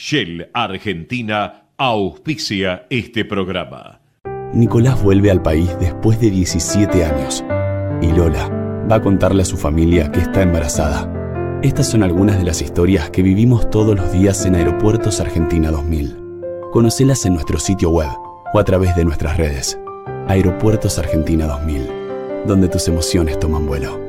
Shell Argentina auspicia este programa. Nicolás vuelve al país después de 17 años y Lola va a contarle a su familia que está embarazada. Estas son algunas de las historias que vivimos todos los días en Aeropuertos Argentina 2000. Conocelas en nuestro sitio web o a través de nuestras redes. Aeropuertos Argentina 2000, donde tus emociones toman vuelo.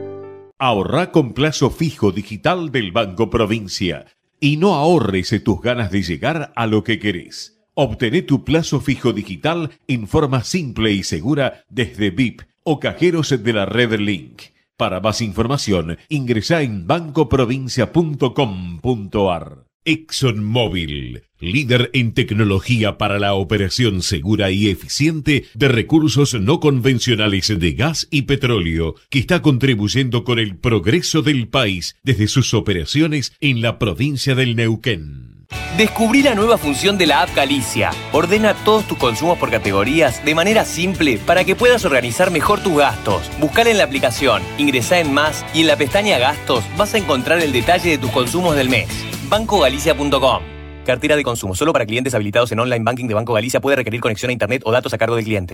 Ahorra con plazo fijo digital del Banco Provincia y no ahorres tus ganas de llegar a lo que querés. Obtené tu plazo fijo digital en forma simple y segura desde VIP o cajeros de la red Link. Para más información, ingresa en bancoprovincia.com.ar. ExxonMobil, líder en tecnología para la operación segura y eficiente de recursos no convencionales de gas y petróleo, que está contribuyendo con el progreso del país desde sus operaciones en la provincia del Neuquén. Descubrí la nueva función de la app Galicia. Ordena todos tus consumos por categorías de manera simple para que puedas organizar mejor tus gastos. Buscala en la aplicación, ingresá en más y en la pestaña Gastos vas a encontrar el detalle de tus consumos del mes. BancoGalicia.com Cartera de consumo solo para clientes habilitados en online banking de Banco Galicia puede requerir conexión a internet o datos a cargo del cliente.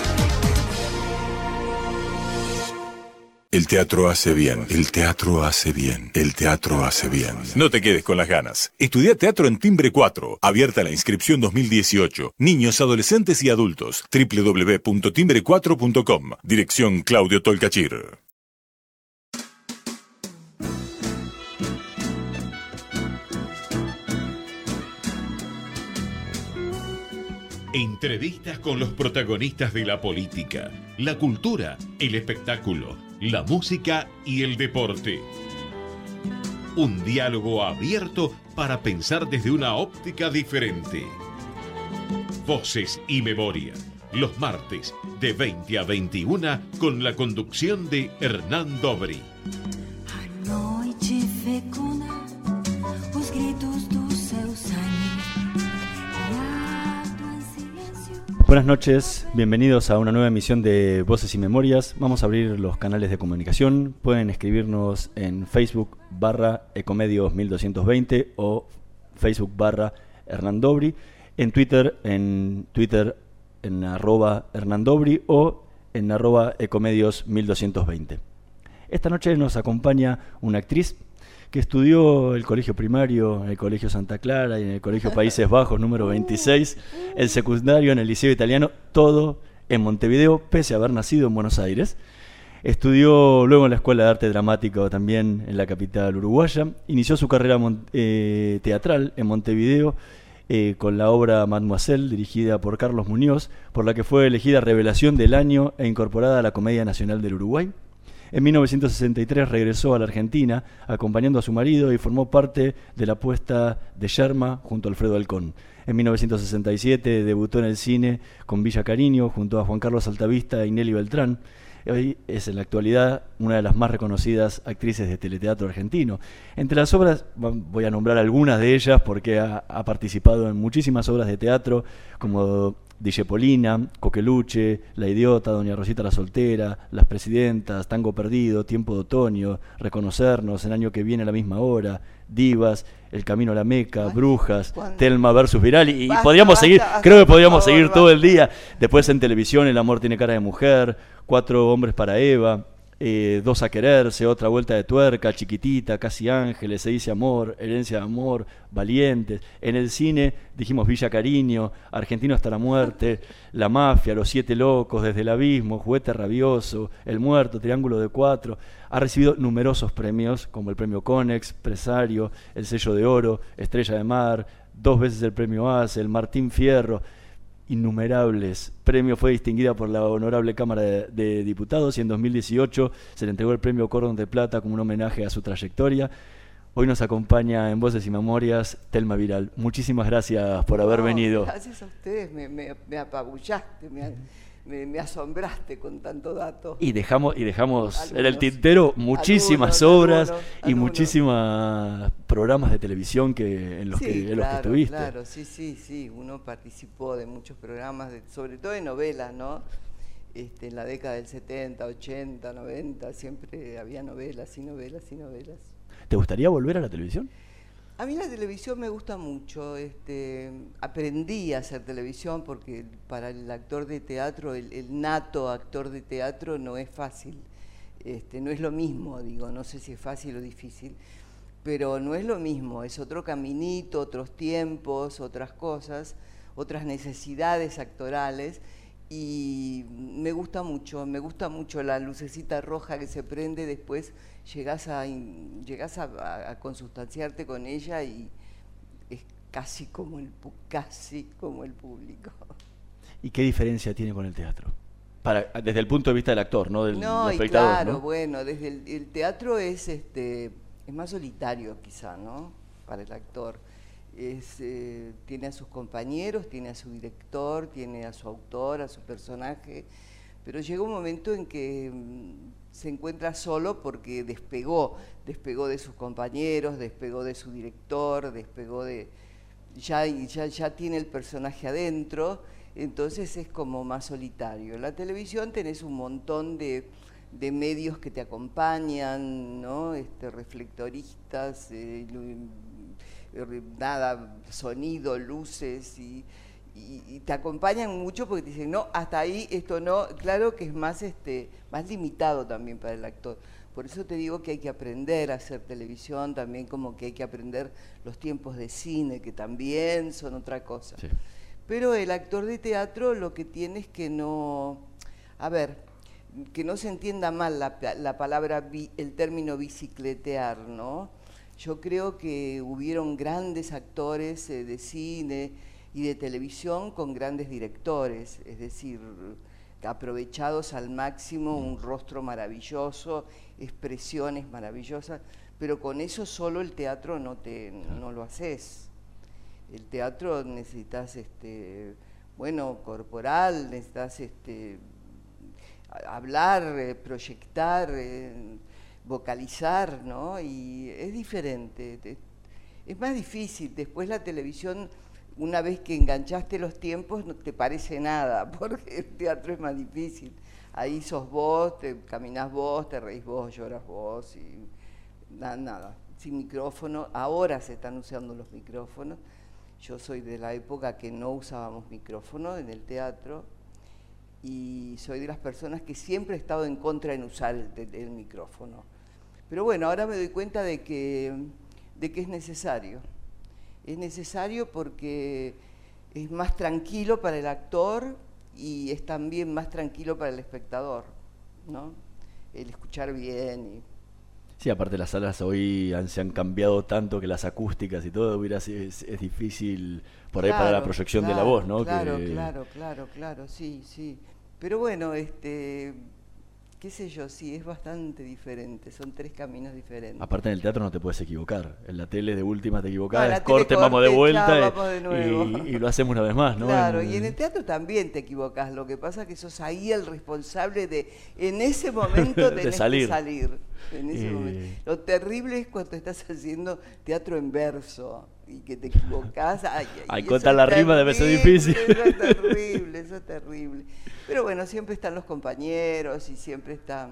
El teatro hace bien, el teatro hace bien, el teatro hace bien. No te quedes con las ganas. Estudia teatro en Timbre 4, abierta la inscripción 2018. Niños, adolescentes y adultos. www.timbre4.com. Dirección Claudio Tolcachir. Entrevistas con los protagonistas de la política, la cultura, el espectáculo, la música y el deporte. Un diálogo abierto para pensar desde una óptica diferente. Voces y memoria, los martes de 20 a 21 con la conducción de Hernán Dobri. Buenas noches, bienvenidos a una nueva emisión de Voces y Memorias. Vamos a abrir los canales de comunicación. Pueden escribirnos en Facebook barra Ecomedios 1220 o Facebook barra Hernandobri. En Twitter, en Twitter en arroba Hernandobri o en arroba Ecomedios 1220. Esta noche nos acompaña una actriz que estudió el colegio primario en el Colegio Santa Clara y en el Colegio Países Bajos número 26, el secundario en el Liceo Italiano, todo en Montevideo, pese a haber nacido en Buenos Aires. Estudió luego en la Escuela de Arte Dramático también en la capital uruguaya. Inició su carrera eh, teatral en Montevideo eh, con la obra Mademoiselle, dirigida por Carlos Muñoz, por la que fue elegida Revelación del Año e incorporada a la Comedia Nacional del Uruguay. En 1963 regresó a la Argentina acompañando a su marido y formó parte de la puesta de Yerma junto a Alfredo Alcón. En 1967 debutó en el cine con Villa Cariño junto a Juan Carlos Altavista y Nelly Beltrán. Hoy es en la actualidad una de las más reconocidas actrices de teleteatro argentino. Entre las obras, voy a nombrar algunas de ellas porque ha, ha participado en muchísimas obras de teatro, como Polina, Coqueluche, La Idiota, Doña Rosita la Soltera, Las Presidentas, Tango Perdido, Tiempo de Otoño, Reconocernos, El año que viene a la misma hora, Divas, El Camino a la Meca, Brujas, Telma versus Viral, y, podríamos seguir, creo que podríamos seguir todo el día. Después en televisión, El amor tiene cara de mujer, Cuatro hombres para Eva, eh, Dos a quererse, Otra vuelta de tuerca, Chiquitita, Casi Ángeles, Se dice amor, Herencia de amor, Valientes. En el cine dijimos Villa Cariño, Argentino hasta la muerte, La mafia, Los siete locos, Desde el abismo, Juguete rabioso, El muerto, Triángulo de cuatro. Ha recibido numerosos premios como el premio Conex, Presario, el sello de oro, Estrella de Mar, dos veces el premio ACE, el Martín Fierro innumerables premios. Fue distinguida por la Honorable Cámara de, Diputados y en 2018 se le entregó el premio Cordon de Plata como un homenaje a su trayectoria. Hoy nos acompaña en Voces y Memorias Telma Viral. Muchísimas gracias por haber venido. Gracias a ustedes, me, me, apabullaste, me, asombraste con tanto dato. Y dejamos, y dejamos en el tintero muchísimas obras y muchísimos programas de televisión que, en los, que, en los que estuviste. Claro, sí, sí, sí. Uno participó de muchos programas, sobre todo de novelas, ¿no? Este, en la década del 70, 80, 90, siempre había novelas y novelas y novelas. ¿Te gustaría volver a la televisión? A mí la televisión me gusta mucho. Este, aprendí a hacer televisión porque para el actor de teatro, el, nato actor de teatro no es fácil. Este, no es lo mismo, digo, no sé si es fácil o difícil, pero no es lo mismo, es otro caminito, otros tiempos, otras cosas, otras necesidades actorales y me gusta mucho, me gusta mucho la lucecita roja que se prende, después llegas a, llegas a, consustanciarte con ella y es casi como el, casi como el público. ¿Y qué diferencia tiene con el teatro? Para, desde el punto de vista del actor, no del, no, espectador. claro, bueno, desde el, teatro es este es más solitario quizá, ¿no? Para el actor eh, tiene a sus compañeros, tiene a su director, tiene a su autor, a su personaje, pero llega un momento en que mm, se encuentra solo porque despegó, despegó de sus compañeros, despegó de su director, despegó de... Ya, ya, ya tiene el personaje adentro, entonces es como más solitario. En la televisión tenés un montón de, medios que te acompañan, ¿no? este, reflectoristas, eh, nada, sonido, luces y, te acompañan mucho porque te dicen, no, hasta ahí esto no, claro que es más, este, más limitado también para el actor. Por eso te digo que hay que aprender a hacer televisión, también como que hay que aprender los tiempos de cine, que también son otra cosa. Pero el actor de teatro lo que tiene es que no, a ver, que no se entienda mal la, la palabra, el término bicicletear, ¿no? Yo creo que hubieron grandes actores eh, de cine y de televisión con grandes directores, es decir, aprovechados al máximo, un rostro maravilloso, expresiones maravillosas, pero con eso solo el teatro no, te, no lo haces. El teatro necesitas, este, bueno, corporal, necesitas este, hablar, eh, proyectar. Eh, vocalizar, ¿no? Y es diferente. Es más difícil. Después la televisión, una vez que enganchaste los tiempos, no te parece nada, porque el teatro es más difícil. Ahí sos vos, te caminás vos, te reís vos, lloras vos y nada, nada. Sin micrófono. Ahora se están usando los micrófonos. Yo soy de la época que no usábamos micrófono en el teatro y soy de las personas que siempre he estado en contra en usar el, micrófono. Pero bueno, ahora me doy cuenta de que, de que es necesario. Es necesario porque es más tranquilo para el actor y es también más tranquilo para el espectador, ¿no? El escuchar bien y Sí, aparte las salas hoy se han cambiado tanto que las acústicas y todo hubiera es, es difícil por ahí para la proyección de la voz, ¿no? Claro, claro, claro, claro, sí, sí. Pero bueno, este, qué sé yo, sí, es bastante diferente, son tres caminos diferentes. Aparte en el teatro no te puedes equivocar, en la tele de última te equivocas, corte, vamos de vuelta y, lo hacemos una vez más, ¿no? Claro, y en el teatro también te equivocas, lo que pasa es que sos ahí el responsable de, en ese momento tenés salir. que salir. En ese momento. Lo terrible es cuando estás haciendo teatro en verso y que te equivocas. Ay, ay, contar la rima debe ser difícil. Eso es terrible, eso es terrible. Pero bueno, siempre están los compañeros y siempre está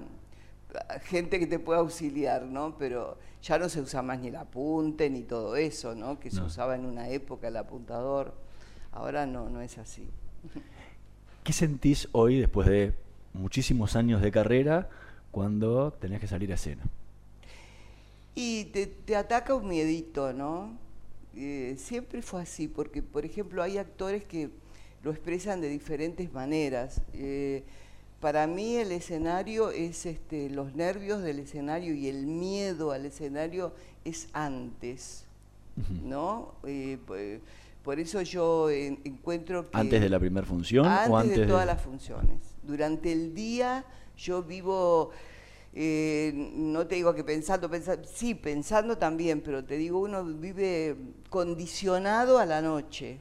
gente que te puede auxiliar, ¿no? Pero ya no se usa más ni el apunte ni todo eso, ¿no? Que se usaba en una época el apuntador. Ahora no, no es así. ¿Qué sentís hoy, después de muchísimos años de carrera, cuando tenés que salir a escena? Y te, te ataca un miedito, ¿no? Eh, siempre fue así, porque por ejemplo hay actores que lo expresan de diferentes maneras. Eh, para mí el escenario es este, los nervios del escenario y el miedo al escenario es antes, ¿no? Eh, por eso yo encuentro que... ¿Antes de la primera función antes o antes de todas las funciones. Durante el día yo vivo Eh, no te digo que pensando, pensando, sí, pensando también, pero te digo, uno vive condicionado a la noche,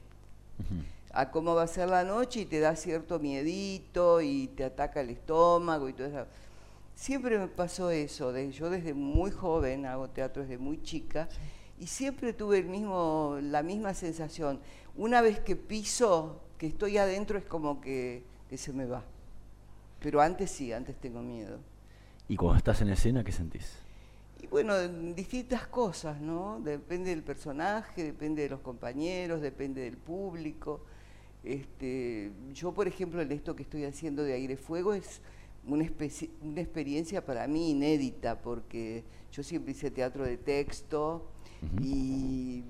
a cómo va a ser la noche y te da cierto miedito y te ataca el estómago y todo eso. Siempre me pasó eso, yo desde muy joven hago teatro desde muy chica y siempre tuve el mismo, la misma sensación. Una vez que piso, que estoy adentro, es como que, que se me va. Pero antes sí, antes tengo miedo. ¿Y cuando estás en escena, qué sentís? Y bueno, distintas cosas, ¿no? Depende del personaje, depende de los compañeros, depende del público. Este, yo, por ejemplo, en esto que estoy haciendo de Aire Fuego es una, una experiencia para mí inédita, porque yo siempre hice teatro de texto y,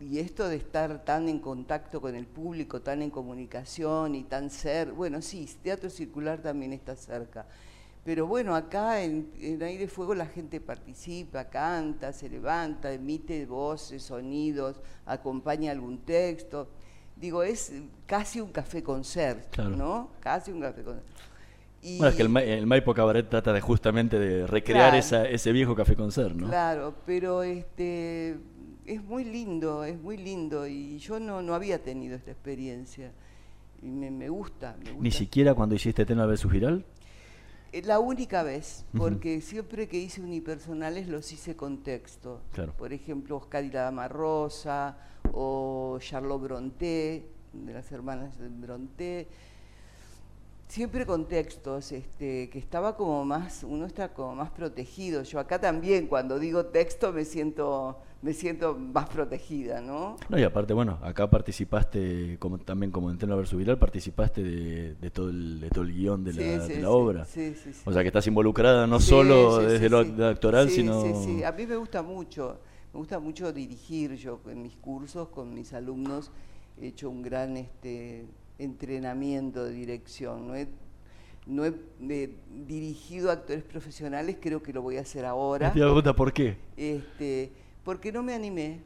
y esto de estar tan en contacto con el público, tan en comunicación y tan ser, bueno, sí, teatro circular también está cerca pero bueno, acá en, Aire Fuego la gente participa, canta, se levanta, emite voces, sonidos, acompaña algún texto. Digo, es casi un café concert, ¿no? Casi un café concert. bueno, es que el, Maipo Cabaret trata de justamente de recrear ese viejo café concert, ¿no? Claro, pero este es muy lindo, es muy lindo y yo no, no había tenido esta experiencia y me, gusta, ¿Ni siquiera cuando hiciste Tena versus Viral? Eh, la única vez, porque siempre que hice unipersonales los hice con texto. Por ejemplo, Oscar y la Dama Rosa o Charlotte Bronté, de las hermanas Bronté. Siempre con textos, este, que estaba como más, uno está como más protegido. Yo acá también, cuando digo texto, me siento me siento más protegida, ¿no? No, y aparte, bueno, acá participaste como, también como en Tena Versus Viral, participaste de, todo el, de todo el guion de la, obra. Sí, sí, sí. O sea que estás involucrada no solo desde lo actoral, sino... Sí, sí, a mí me gusta mucho, me gusta mucho dirigir, yo en mis cursos con mis alumnos he hecho un gran este, entrenamiento de dirección, no he, no he, dirigido actores profesionales, creo que lo voy a hacer ahora. Te pregunta por qué. Este, porque no me animé,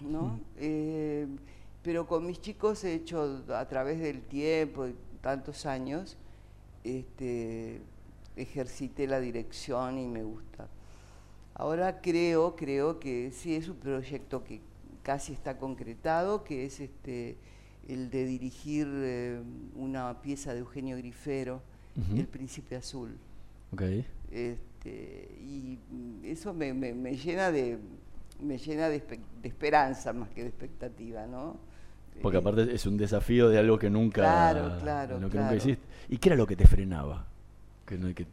¿no? Eh, pero con mis chicos he hecho a través del tiempo, tantos años, este, ejercité la dirección y me gusta. Ahora creo, creo que sí es un proyecto que casi está concretado, que es este el de dirigir eh, una pieza de Eugenio Grifero, El Príncipe Azul. Okay. Este, y eso me llena de, me llena de, esperanza más que de expectativa, ¿no? Porque aparte es un desafío de algo que nunca, claro, claro, hiciste. ¿Y qué era lo que te frenaba?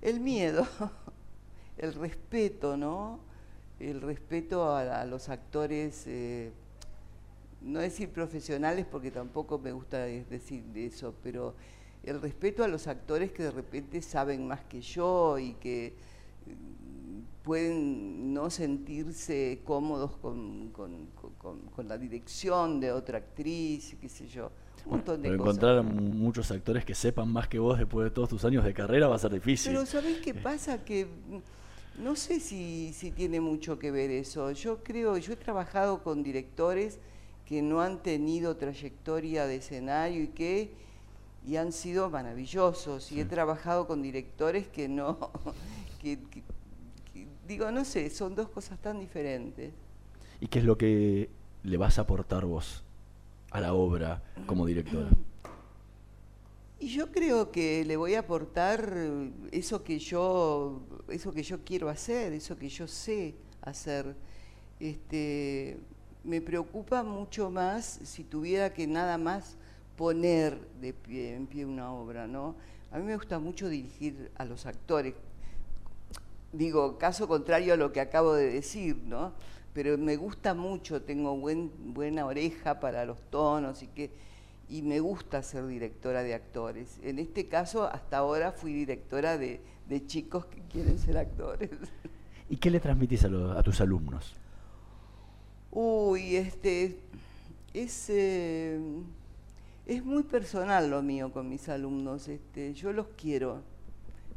El miedo, el respeto, ¿no? El respeto a, los actores, eh, no decir profesionales porque tampoco me gusta decir eso, pero el respeto a los actores que de repente saben más que yo y que pueden no sentirse cómodos con, la dirección de otra actriz, qué sé yo. Un montón de Pero encontrar muchos actores que sepan más que vos después de todos tus años de carrera va a ser difícil. Pero ¿sabés qué pasa? Que no sé si, si tiene mucho que ver eso. Yo creo, yo he trabajado con directores que no han tenido trayectoria de escenario y que y han sido maravillosos. Y he trabajado con directores que no, que, digo, no sé, son dos cosas tan diferentes. ¿Y qué es lo que le vas a aportar vos a la obra como directora? Y yo creo que le voy a aportar eso que yo, eso que yo quiero hacer, eso que yo sé hacer. Este, me preocupa mucho más si tuviera que nada más poner de pie, en pie una obra, ¿no? A mí me gusta mucho dirigir a los actores, digo, caso contrario a lo que acabo de decir, ¿no? Pero me gusta mucho, tengo buen, buena oreja para los tonos y que y me gusta ser directora de actores. En este caso, hasta ahora fui directora de, chicos que quieren ser actores. ¿Y qué le transmitís a, tus alumnos? Uy, este es eh, es muy personal lo mío con mis alumnos. Este, yo los quiero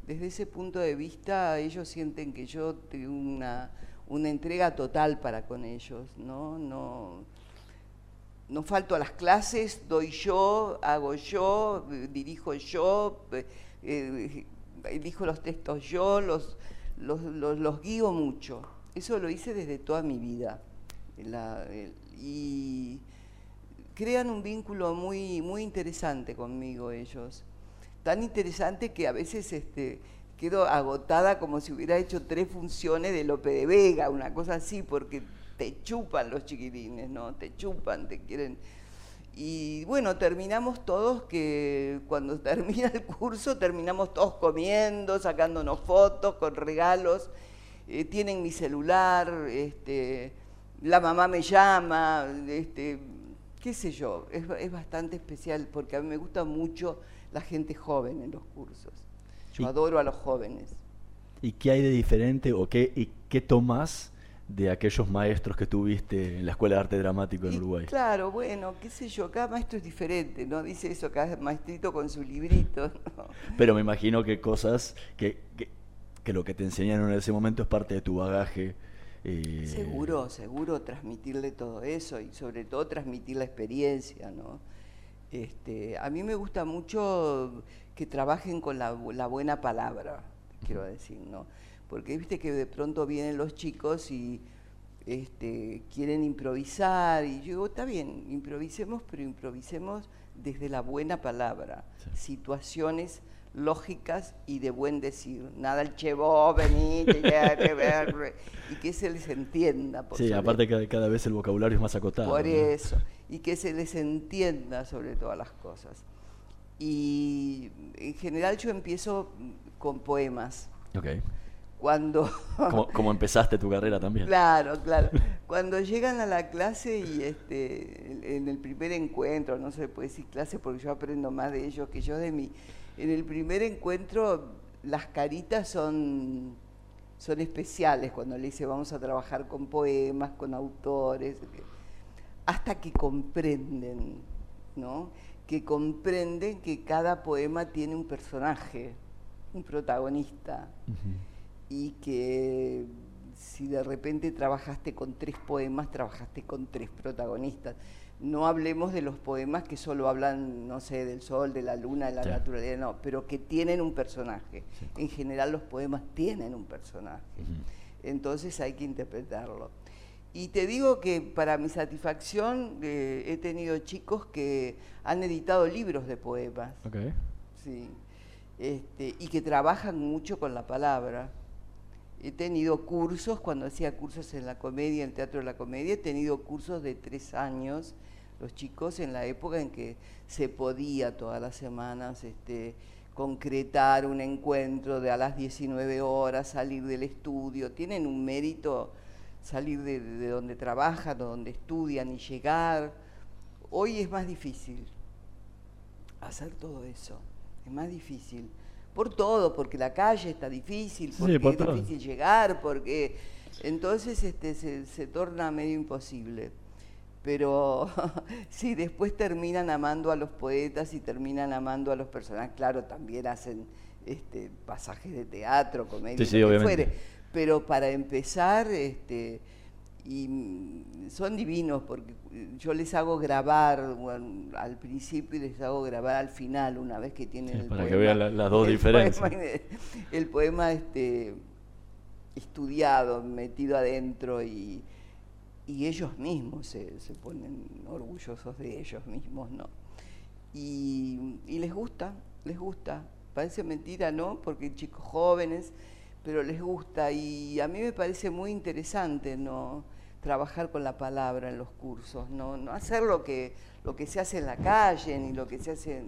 desde ese punto de vista ellos sienten que yo tengo una, entrega total para con ellos, ¿no? No, no falto a las clases, doy yo, hago yo, dirijo yo, eh, elijo los textos yo, los, los, los, guío mucho. Eso lo hice desde toda mi vida. y crean un vínculo muy, muy interesante conmigo ellos. Tan interesante que a veces este, quedo agotada como si hubiera hecho tres funciones de Lope de Vega, una cosa así, porque te chupan los chiquilines, ¿no? Te chupan, te quieren... Y bueno, terminamos todos que cuando termina el curso terminamos todos comiendo, sacándonos fotos con regalos. Eh, tienen mi celular, este, la mamá me llama, este, qué sé yo, es, bastante especial porque a mí me gusta mucho la gente joven en los cursos. Yo adoro a los jóvenes. ¿Y qué hay de diferente o qué, y qué tomas de aquellos maestros que tuviste en la Escuela de Arte Dramático en Uruguay. Claro, bueno, qué sé yo, cada maestro es diferente, ¿no? Dice eso, cada maestrito con su librito. Pero me imagino que cosas que, que, lo que te enseñaron en ese momento es parte de tu bagaje. Eh, seguro, seguro transmitirle todo eso y sobre todo transmitir la experiencia, ¿no? Este, a mí me gusta mucho que trabajen con la, la buena palabra, quiero decir, ¿no? porque viste que de pronto vienen los chicos y este, quieren improvisar, y yo digo, está bien, improvisemos, pero improvisemos desde la buena palabra, situaciones lógicas y de buen decir. Nada el chevo, venir, y que se les entienda. sí, aparte que cada vez el vocabulario es más acotado. Por eso, y que se les entienda sobre todas las cosas. Y en general yo empiezo con poemas. Okay cuando... como, empezaste tu carrera también. Claro, claro. Cuando llegan a la clase y este, en el primer encuentro, no se puede decir clase porque yo aprendo más de ellos que yo de mí, en el primer encuentro las caritas son, son especiales cuando le dice vamos a trabajar con poemas, con autores, hasta que comprenden, ¿no? Que comprenden que cada poema tiene un personaje, un protagonista y que si de repente trabajaste con tres poemas, trabajaste con tres protagonistas. No hablemos de los poemas que solo hablan, no sé, del sol, de la luna, de la naturaleza, no, pero que tienen un personaje. En general los poemas tienen un personaje. Entonces hay que interpretarlo. Y te digo que para mi satisfacción eh, he tenido chicos que han editado libros de poemas. Sí. Este, y que trabajan mucho con la palabra. He tenido cursos, cuando hacía cursos en la comedia, en el Teatro de la Comedia, he tenido cursos de tres años, los chicos en la época en que se podía todas las semanas este, concretar un encuentro de a las 19 horas, salir del estudio, tienen un mérito salir de, de donde trabajan, de donde estudian y llegar. Hoy es más difícil hacer todo eso, es más difícil por todo, porque la calle está difícil, porque es difícil llegar, porque entonces este, se, torna medio imposible. Pero sí, después terminan amando a los poetas y terminan amando a los personajes. Claro, también hacen este, pasajes de teatro, comedia, sí, fuere. Pero para empezar, este, y son divinos porque yo les hago grabar al principio y les hago grabar al final una vez que tienen el para poema. que vean las dos diferencias. el poema este, estudiado, metido adentro y, y ellos mismos se, se, ponen orgullosos de ellos mismos, ¿no? Y, y les gusta, les gusta. Parece mentira, ¿no? Porque chicos jóvenes, pero les gusta y a mí me parece muy interesante, ¿no? Trabajar con la palabra en los cursos, no, no hacer lo que, lo que se hace en la calle, ni lo que se hace...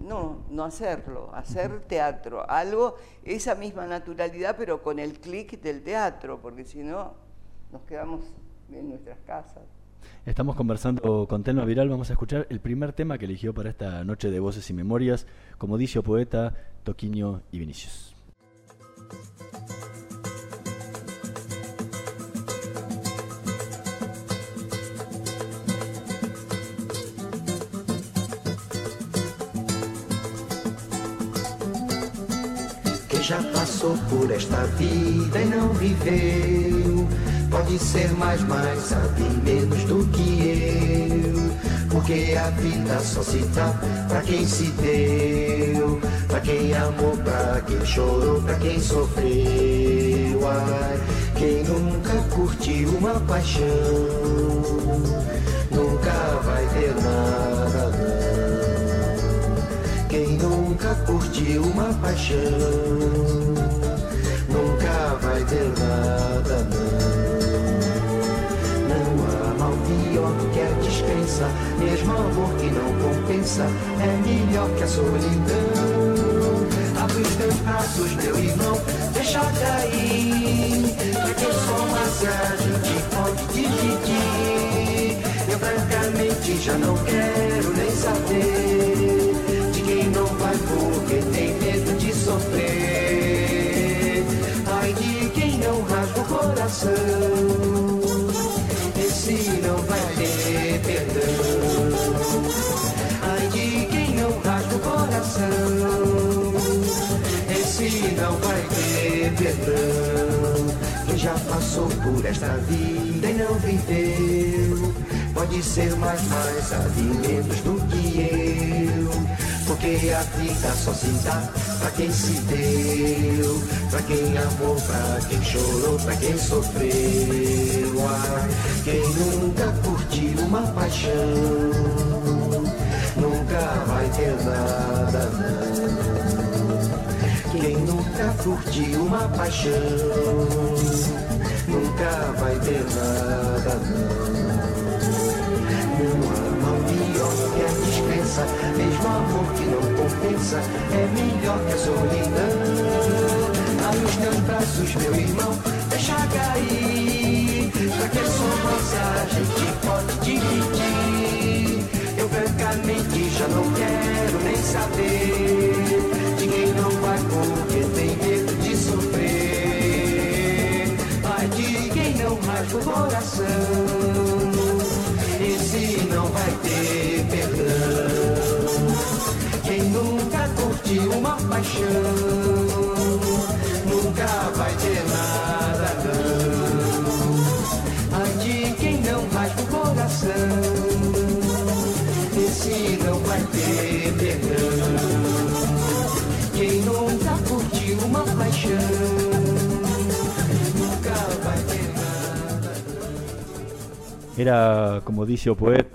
no, no hacerlo, hacer teatro, algo, esa misma naturalidad, pero con el clic del teatro, porque si no, nos quedamos en nuestras casas. Estamos conversando con Telma Viral, vamos a escuchar el primer tema que eligió para esta noche de Voces y Memorias, como dice poeta, Toquiño y Vinicius. Passou por esta vida e não viveu. Pode ser mais, mais, sabe menos do que eu. Porque a vida só se dá pra quem se deu, pra quem amou, pra quem chorou, pra quem sofreu. Ai, quem nunca curtiu uma paixão, nunca vai ter nada, não. Quem nunca curtiu uma paixão, nada, não. Não há mal pior que a dispensa, mesmo amor que não compensa, é melhor que a solidão. Abre os teus braços, meu irmão, deixa cair, pra quem só massagem te pode dividir. Eu francamente já não quero nem saber de quem não vai porque tem medo de sofrer. Coração, esse não vai ter perdão. Ai de quem não rasga o coração, esse não vai ter perdão. Quem já passou por esta vida e não viveu, pode ser mais mais sabe menos do que eu. Porque a vida só se dá pra quem se deu, pra quem amou, pra quem chorou, pra quem sofreu. Ai, quem nunca curtiu uma paixão, nunca vai ter nada, não. Quem nunca curtiu uma paixão, nunca vai ter nada, não. Não mal pior que a mesmo amor que não compensa, é melhor que a solidão. Ai, os teus braços, meu irmão, deixa cair, pra que só massagem te pode dividir. Eu francamente já não quero nem saber de quem não vai porque tem medo de sofrer. Ai, de quem não rasga o coração esse não vai ter perdão. Curtiu uma paixão, nunca vai ter nada, não. Ai de quem não rasga o coração, esse não vai ter perdão. Quem nunca curtiu uma paixão. Era, como dice o poeta,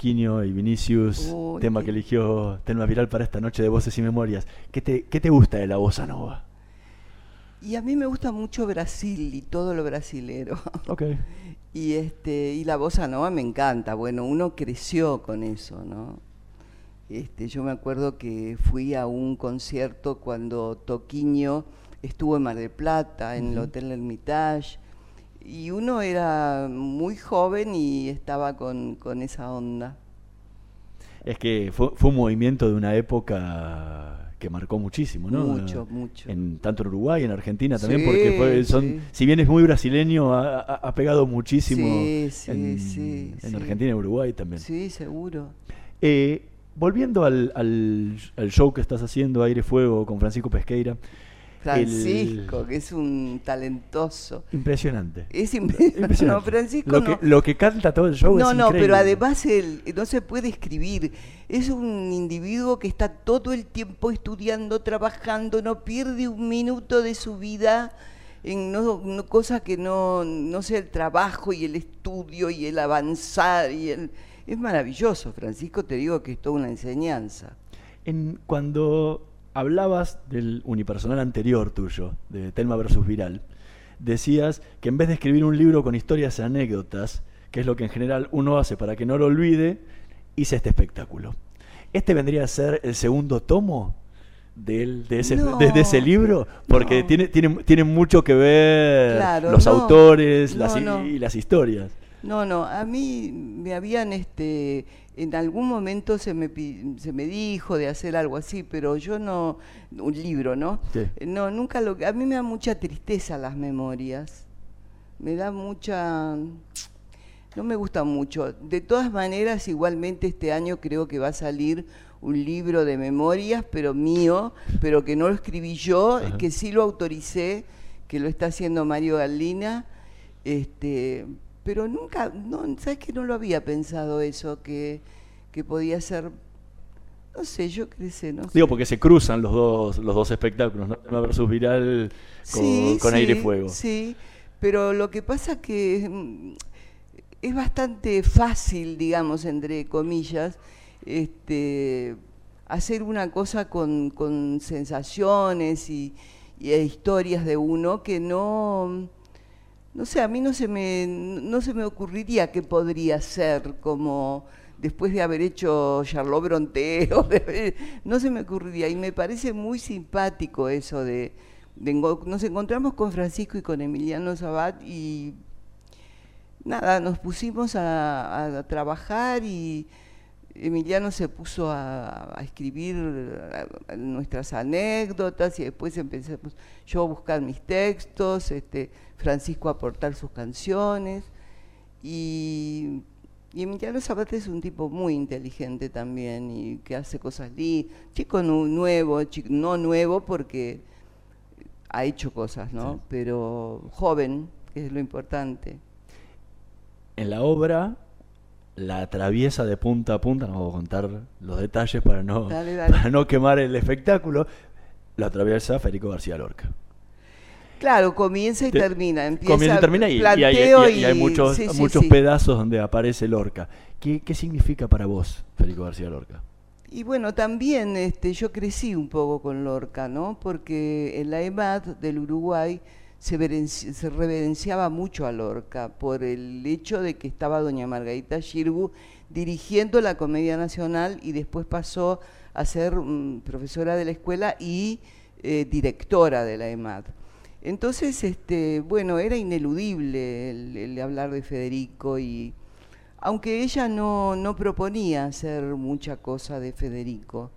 Toquinho y Vinicius, Uy, tema que eligió Telma Viral para esta noche de Voces y Memorias. ¿Qué te, qué te gusta de la bossa nova? Y a mí me gusta mucho Brasil y todo lo brasilero. Ok. Y este y la bossa nova me encanta. Bueno, uno creció con eso, ¿no? Este, yo me acuerdo que fui a un concierto cuando Toquiño estuvo en Mar del Plata, en el Hotel Hermitage, y uno era muy joven y estaba con, con esa onda. Es que fue, fue un movimiento de una época que marcó muchísimo, ¿no? Mucho, mucho. En, tanto en Uruguay, en Argentina también, Sí, porque fue, son, sí. si bien es muy brasileño, ha, pegado muchísimo Sí, sí, en, sí, en. Argentina y Uruguay también. Sí, seguro. Eh, volviendo al, al- al show que estás haciendo, Aire Fuego, con Francisco Pesqueira. Francisco, que es un talentoso. Impresionante. Es impresionante. Impresionante. No, Francisco lo, no. que, lo que canta todo el show No, es no, increíble. pero además él no se puede escribir. Es un individuo que está todo el tiempo estudiando, trabajando, no pierde un minuto de su vida en no, no- cosas que no, no sea el trabajo y el estudio y el avanzar. y el Es maravilloso, Francisco, te digo que es toda una enseñanza. En, cuando hablabas del unipersonal anterior tuyo, de Telma versus Viral, decías que en vez de escribir un libro con historias y anécdotas, que es lo que en general uno hace para que no lo olvide, hice este espectáculo. ¿Este vendría a ser el segundo tomo del- de, ese, No, de- de ese libro? Porque no. tiene, tiene, tiene mucho que ver Claro, los no, autores las, y las historias. No, no, a mí me habían, este, en algún momento se me, se me dijo de hacer algo así, pero yo no, un libro, ¿no? Sí. No, nunca lo, a mí me da mucha tristeza las memorias, me da mucha, no me gusta mucho. De todas maneras, igualmente este año creo que va a salir un libro de memorias, pero mío, pero que no lo escribí yo, Ajá. que sí lo autoricé, que lo está haciendo Mario Gallina, este, pero nunca, no, ¿sabes que no lo había pensado eso? Que, que podía ser, no sé, yo creo no sé. Digo, porque se cruzan los dos, los dos espectáculos, ¿no? Tema versus viral con, Sí, con aire y sí, fuego. Sí, pero lo que pasa que mm, es bastante fácil, digamos, entre comillas, este, hacer una cosa con, con sensaciones y, y historias de uno que no, no sé, a mí no se me, no se me ocurriría que podría ser como después de haber hecho Charlotte Bronte, no se me ocurriría. Y me parece muy simpático eso de, nos encontramos con Francisco y con Emiliano Sabat y nada, nos pusimos a, trabajar y Emiliano se puso a, a escribir nuestras anécdotas y después empezamos yo a buscar mis textos, este, Francisco a aportar sus canciones y, y Emiliano Zapata es un tipo muy inteligente también y que hace cosas lindas, chico nu- nuevo, chi- no nuevo porque ha hecho cosas, ¿no? Pero joven, que es lo importante. En la obra, la atraviesa de punta a punta, no vamos a contar los detalles para no, Dale, dale. para no quemar el espectáculo, lo atraviesa Federico García Lorca. Claro, comienza y Te- termina. Empieza, Comienza y termina y, y hay, planteo y- y hay muchos, sí, sí, muchos sí. pedazos donde aparece Lorca. ¿Qué, qué significa para vos Federico García Lorca? Y bueno, también este, yo crecí un poco con Lorca, ¿no? Porque en la EMAD del Uruguay se, verenci- se reverenciaba mucho a Lorca por el hecho de que estaba doña Margarita Shirgu dirigiendo la Comedia Nacional y después pasó a ser mm, profesora de la escuela y eh, directora de la EMAD. Entonces, este, bueno, era ineludible el, hablar de Federico y aunque ella no, no proponía hacer mucha cosa de Federico,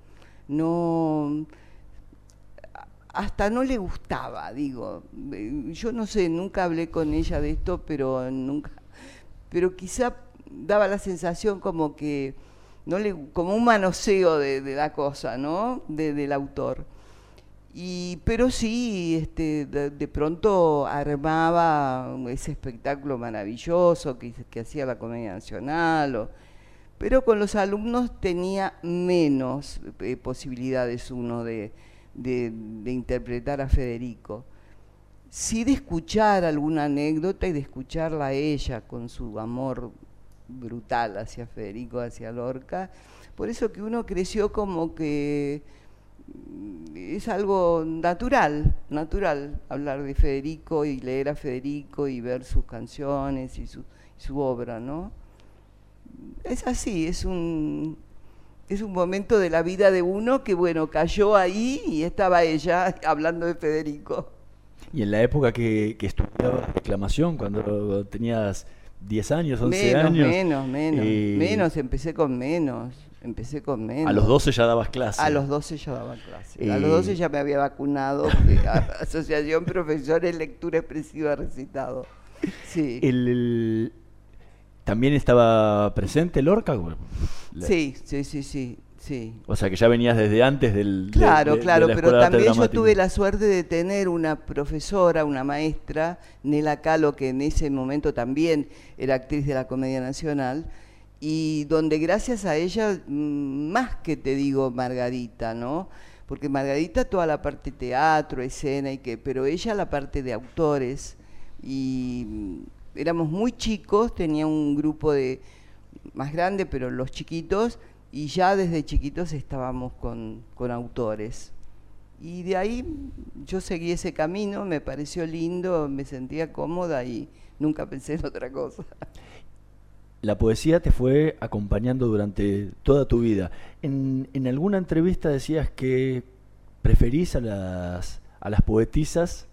no hasta no le gustaba, digo. Yo no sé, nunca hablé con ella de esto, pero nunca pero quizá daba la sensación como que no le como un manoseo de, de la cosa, ¿no? De- del autor. Y, pero sí, este, de, pronto armaba ese espectáculo maravilloso que, hacía la Comedia Nacional, pero con los alumnos tenía menos eh, posibilidades uno de, de- interpretar a Federico. Sí de escuchar alguna anécdota y de escucharla a ella con su amor brutal hacia Federico, hacia Lorca. Por eso que uno creció como que es algo natural, natural hablar de Federico y leer a Federico y ver sus canciones y su, su obra, ¿no? Es así, es un, es un momento de la vida de uno que, bueno, cayó ahí y estaba ella hablando de Federico. Y en la época que, que estudiabas reclamación, cuando tenías 10 años, 11 menos, años. menos, menos, eh, menos, empecé con menos, empecé con menos. A los 12 ya dabas clase. A los 12 ya daba clase. A los 12 ya me había vacunado Asociación Profesores Lectura Expresiva Recitado. Sí. El- el- ¿También estaba presente Lorca? La- Sí, sí, sí, sí, sí. O sea que ya venías desde antes del. de- Claro, de- de claro, la pero también yo tuve la suerte de tener una profesora, una maestra, Nela Calo, que en ese momento también era actriz de la Comedia Nacional, y donde gracias a ella, mm, más que te digo Margarita, ¿no? Porque Margarita toda la parte teatro, escena, y que, pero ella la parte de autores, y mm, éramos muy chicos, tenía un grupo de más grande, pero los chiquitos, y ya desde chiquitos estábamos con, con autores. Y de ahí yo seguí ese camino, me pareció lindo, me sentía cómoda y nunca pensé en otra cosa. La poesía te fue acompañando durante toda tu vida. En, en alguna entrevista decías que preferís a las, a las poetisas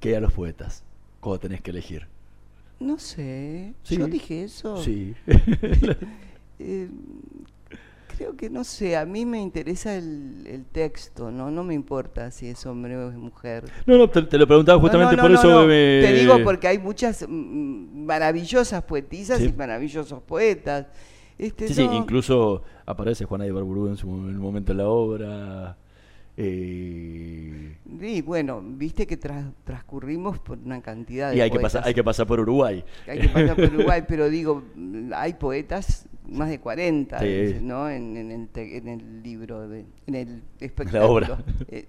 que a los poetas, cuando tenés que elegir. No sé, Sí. yo dije eso. Sí. Eh, creo que no sé, a mí me interesa el, el texto, ¿no? No me importa si es hombre o es mujer. no, no, te, te lo preguntaba justamente No, no, por eso. me- Te digo porque hay muchas mm, maravillosas poetisas Sí. y maravillosos poetas. Este, Sí, sí, incluso aparece Juana de Barburú en su en un momento en la obra. Eh, Y bueno, viste que tras- transcurrimos por una cantidad de y hay que, pasar, hay que pasar por Uruguay. Hay que pasar por Uruguay, pero digo, hay poetas, más de 40, Sí. dice, ¿no? En, en el, te- en el libro, de- en el espectáculo. obra. eh,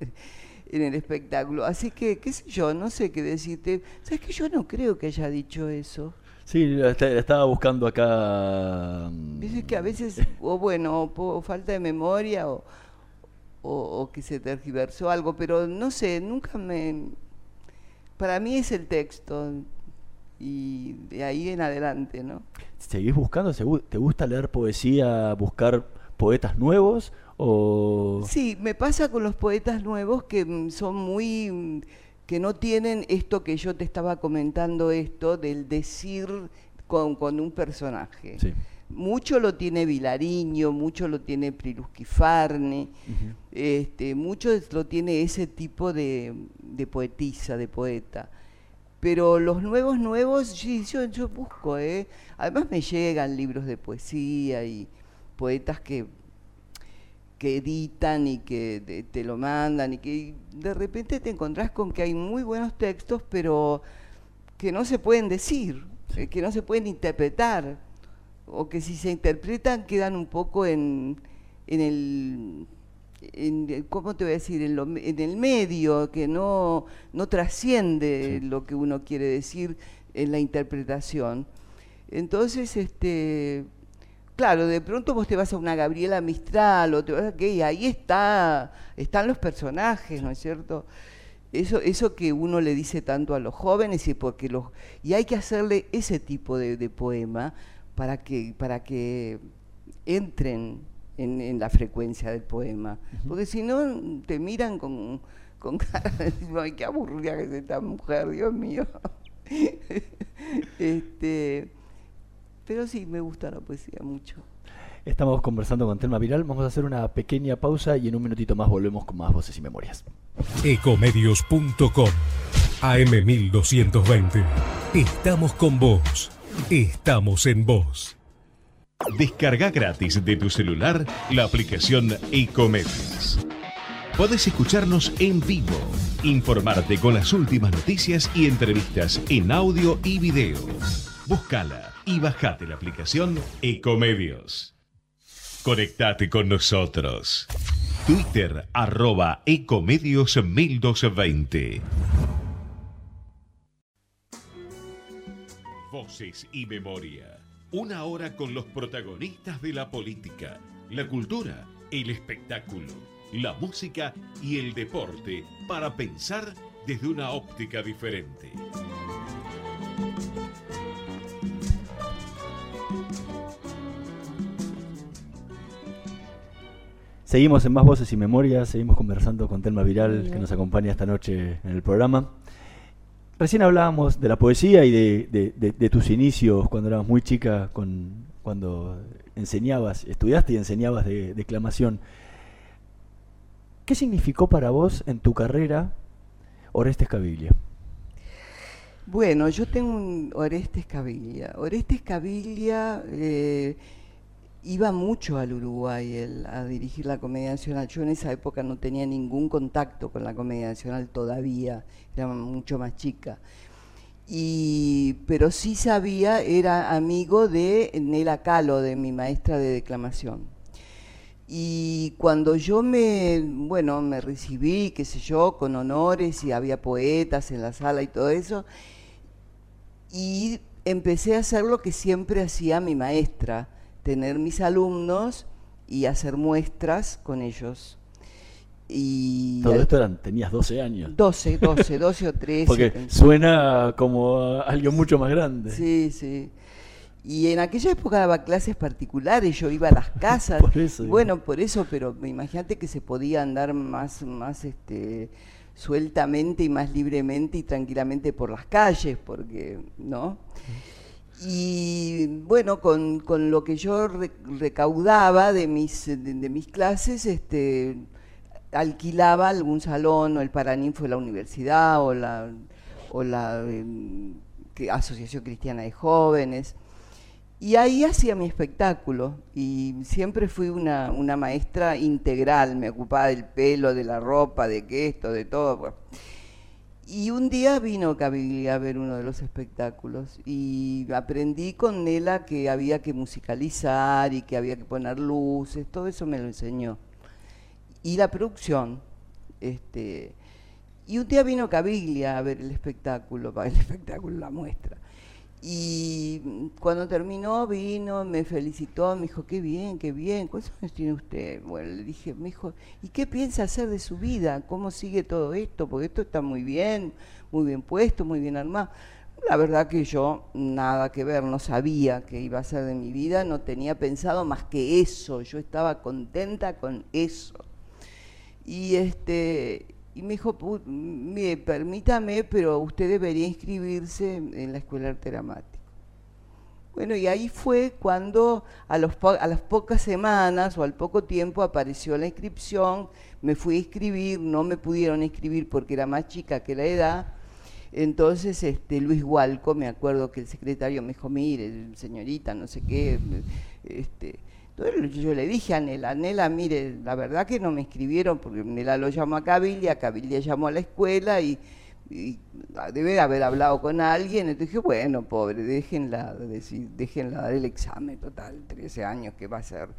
En el espectáculo. Así que, qué sé yo, no sé qué decirte. ¿Sabes que yo no creo que haya dicho eso? Sí, la est- la estaba buscando acá. mm, que a veces, o bueno, o falta de memoria, o, o- o que se tergiversó algo, pero no sé, nunca me... Para mí es el texto, y de ahí en adelante, ¿no? ¿Seguís buscando? ¿Se gu- ¿Te gusta leer poesía, buscar poetas nuevos? O... Sí, me pasa con los poetas nuevos que mm, son muy... mm, que no tienen esto que yo te estaba comentando, esto del decir con, con un personaje. Sí. Mucho lo tiene Vilariño, mucho lo tiene Prilusquifarne, Ujú. este, mucho lo tiene ese tipo de, de poetisa, de poeta. Pero los nuevos, nuevos, sí, yo, yo busco, ¿eh? Además me llegan libros de poesía y poetas que, que editan y que te, te lo mandan y que de repente te encontrás con que hay muy buenos textos, pero que no se pueden decir, eh, que no se pueden interpretar, o que si se interpretan quedan un poco en, en el en, ¿cómo te voy a decir? En, lo- en el medio, que no, no trasciende Sí. lo que uno quiere decir en la interpretación. Entonces, este, claro, de pronto vos te vas a una Gabriela Mistral o te vas a qué, y ahí está, están los personajes, ¿no es cierto? Eso, eso que uno le dice tanto a los jóvenes y porque los y hay que hacerle ese tipo de, de poema para que para que entren en, en la frecuencia del poema, porque si no te miran con, con cara de decir, ay qué aburrida que es esta mujer, Dios mío. este, pero sí me gusta la poesía mucho. Estamos conversando con Telma Viral. Vamos a hacer una pequeña pausa y en un minutito más volvemos con más voces y memorias. Ecomedios.com AM1220. Estamos con vos. Estamos en vos. Descarga gratis de tu celular la aplicación Ecomedios. Podés escucharnos en vivo, informarte con las últimas noticias y entrevistas en audio y video. Búscala y bajate la aplicación Ecomedios. Conectate con nosotros. Twitter arroba Ecomedios 1220. Voces y memoria. Una hora con los protagonistas de la política, la cultura, el espectáculo, la música y el deporte para pensar desde una óptica diferente. Seguimos en más voces y memorias, seguimos conversando con Telma Viral, que nos acompaña esta noche en el programa. Recién hablábamos de la poesía y de, tus inicios cuando eras muy chica, cuando enseñabas, estudiaste y enseñabas de declamación. ¿Qué significó para vos en tu carrera Orestes Caviglia? Bueno, yo tengo un Orestes Caviglia. Orestes eh, iba mucho al Uruguay a dirigir la Comedia Nacional. Yo en esa época no tenía ningún contacto con la Comedia Nacional todavía, era mucho más chica. Y, pero sí sabía, era amigo de Nela Calo, de mi maestra de declamación. Y cuando yo me, bueno, me recibí, qué sé yo, con honores y había poetas en la sala y todo eso, y empecé a hacer lo que siempre hacía mi maestra, tener mis alumnos y hacer muestras con ellos. Y Todo esto eran, tenías 12 años. 12, 12, 12 o 13. Porque suena como algo mucho más grande. Sí, sí. Y en aquella época daba clases particulares, yo iba a las casas. Por eso bueno, por eso, pero imagínate que se podía andar más, más este, sueltamente y más libremente y tranquilamente por las calles, porque, ¿no? Y bueno, con, con lo que yo re- recaudaba de mis, de, mis clases, este, alquilaba algún salón, o el Paraninfo de la universidad, o la, o la em, Asociación Cristiana de Jóvenes. Y ahí hacía mi espectáculo y siempre fui una, una maestra integral, me ocupaba del pelo, de la ropa, de que esto, de todo. Y un día vino Caviglia a ver uno de los espectáculos y aprendí con Nela que había que musicalizar y que había que poner luces, todo eso me lo enseñó. Y la producción. Este, y un día vino Caviglia a ver el espectáculo, el espectáculo, la muestra. Y cuando terminó vino, me felicitó, me dijo, qué bien, qué bien, ¿cuántos años tiene usted? Bueno, le dije, me dijo, ¿y qué piensa hacer de su vida? ¿Cómo sigue todo esto? Porque esto está muy bien, muy bien puesto, muy bien armado. La verdad que yo nada que ver, no sabía qué iba a ser de mi vida, no tenía pensado más que eso, yo estaba contenta con eso. Y este y me dijo, "Pu- mire, permítame, pero usted debería inscribirse en la escuela arte dramático. Bueno, y ahí fue cuando a las pocas semanas o al poco tiempo apareció la inscripción, me fui a inscribir, no me pudieron inscribir porque era más chica que la edad. Entonces, este, Luis Hualco, me acuerdo que el secretario me dijo, mire, señorita, no sé qué, este, entonces yo le dije a Nela, Nela, mire, la verdad que no me inscribieron porque Nela lo llamó a Cabilia, Cabilia llamó a la escuela y, y debe de haber hablado con alguien. Entonces dije, bueno, pobre, déjenla, decir, déjenla dar el examen, total, 13 años que va a ser.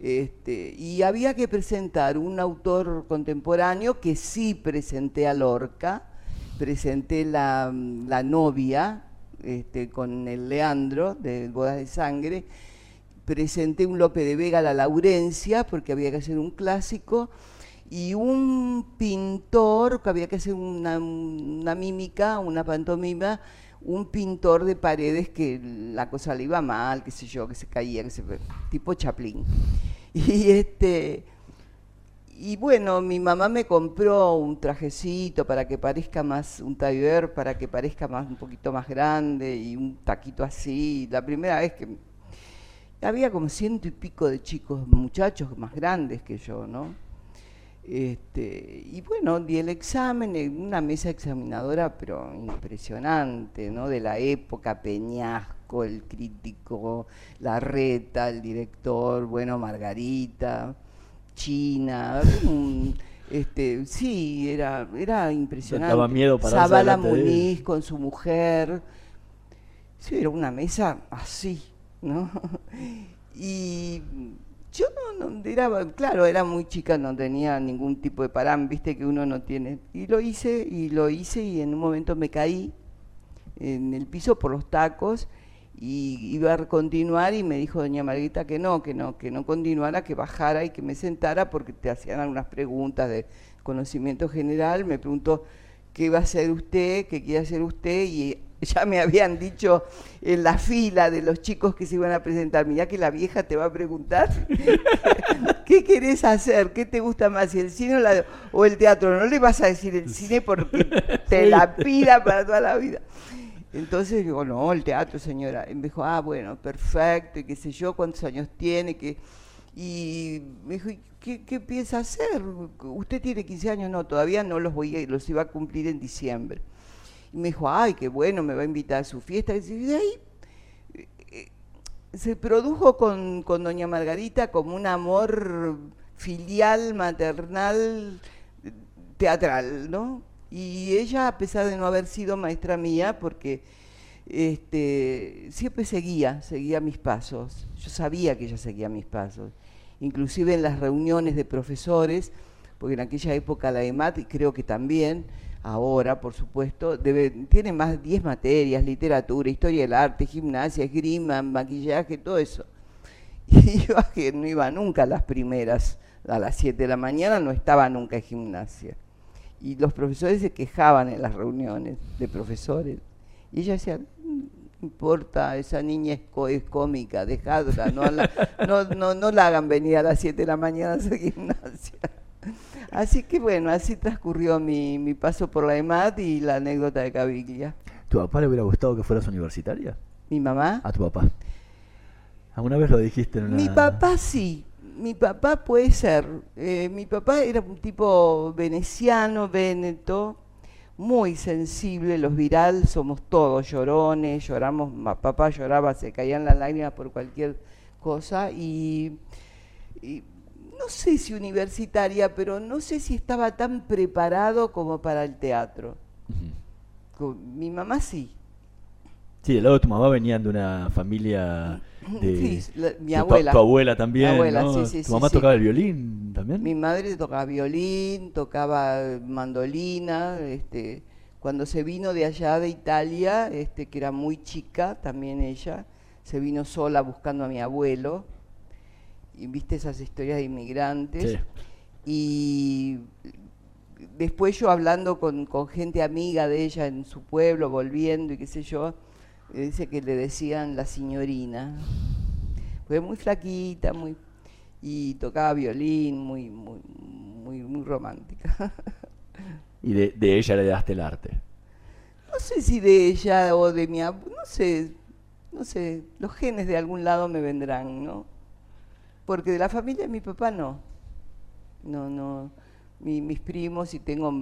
Este, y había que presentar un autor contemporáneo que sí presenté a Lorca, presenté la, la novia este, con el Leandro de Bodas de Sangre, presenté un Lope de Vega, La Laurencia, porque había que hacer un clásico, y un pintor, que había que hacer una, una mímica, una pantomima, un pintor de paredes que la cosa le iba mal, qué sé yo, que se caía, tipo Chaplin. Y este y bueno, mi mamá me compró un trajecito para que parezca más, un tailleur para que parezca más un poquito más grande y un taquito así. La primera vez que había como ciento y pico de chicos, muchachos más grandes que yo, ¿no? Este, y bueno, di el examen en una mesa examinadora, pero impresionante, ¿no? De la época, Peñasco, el crítico, Larreta, el director, bueno, Margarita, China, un- este, sí, era, era impresionante. daba miedo pararse Zabala. Muniz con su mujer. Sí, era una mesa así, ¿no? Y yo no, no- era, claro, era muy chica, no tenía ningún tipo de parán, viste que uno no tiene. Y lo hice, y lo hice, y en un momento me caí en el piso por los tacos y iba a continuar y me dijo doña Margarita que no, que no, que no continuara, que bajara y que me sentara porque te hacían algunas preguntas de conocimiento general. Me preguntó qué iba a hacer usted, qué quiere hacer usted y ya me habían dicho en la fila de los chicos que se iban a presentar, mirá que la vieja te va a preguntar qué querés hacer, qué te gusta más, el cine o, la- o el teatro. No le vas a decir el cine porque te la pida para toda la vida. Entonces digo, no, el teatro, señora. Y me dijo, ah, bueno, perfecto, y qué sé yo, cuántos años tiene, que... Y me dijo, "¿Y ¿qué, qué piensa hacer? Usted tiene 15 años, no, todavía no los voy a, los iba a cumplir en diciembre. Y me dijo, ay, qué bueno, me va a invitar a su fiesta. Y de ahí eh, se produjo con, con doña Margarita como un amor filial, maternal, teatral, ¿no? Y ella, a pesar de no haber sido maestra mía, porque este, siempre seguía, seguía mis pasos. Yo sabía que ella seguía mis pasos. Inclusive en las reuniones de profesores, porque en aquella época la EMAT, y creo que también, ahora por supuesto, tiene más de 10 materias, literatura, historia del arte, gimnasia, esgrima, maquillaje, todo eso. Y yo que no iba nunca a las primeras, a las 7 de la mañana no estaba nunca en gimnasia. Y los profesores se quejaban en las reuniones de profesores. Y ella decía, "Mm, importa, esa niña es, co- es cómica, dejadla, no la, no, no, no la hagan venir a las 7 de la mañana a hacer gimnasia. Así que bueno, así transcurrió mi, mi paso por la EMAD y la anécdota de Caviglia. ¿Tu papá le hubiera gustado que fueras universitaria? ¿Mi mamá? A tu papá. ¿Alguna vez lo dijiste en una... Mi papá sí, mi papá puede ser. Eh, mi papá era un tipo veneciano, véneto, muy sensible, los viral somos todos llorones, lloramos, papá lloraba, se caían las lágrimas por cualquier cosa y, y no sé si universitaria, pero no sé si estaba tan preparado como para el teatro. Co- Mi mamá sí. Sí, del lado de tu mamá venían de una familia de... Sí, la- mi de abuela. Tu, abuela también, Mi abuela, ¿no? sí, sí, ¿Tu mamá tocaba el violín también? Mi madre tocaba violín, tocaba mandolina, este, cuando se vino de allá de Italia, este, que era muy chica también ella, se vino sola buscando a mi abuelo, viste esas historias de inmigrantes, Sí. y después yo hablando con, con gente amiga de ella en su pueblo, volviendo y qué sé yo, dice que le decían la señorina. Fue muy flaquita, muy y tocaba violín, muy muy muy muy romántica. Y de, de ella le daste el arte. No sé si de ella o de mi abu- no sé, no sé, los genes de algún lado me vendrán, ¿no? Porque de la familia de mi papá no. No, no. Mi- mis primos, y tengo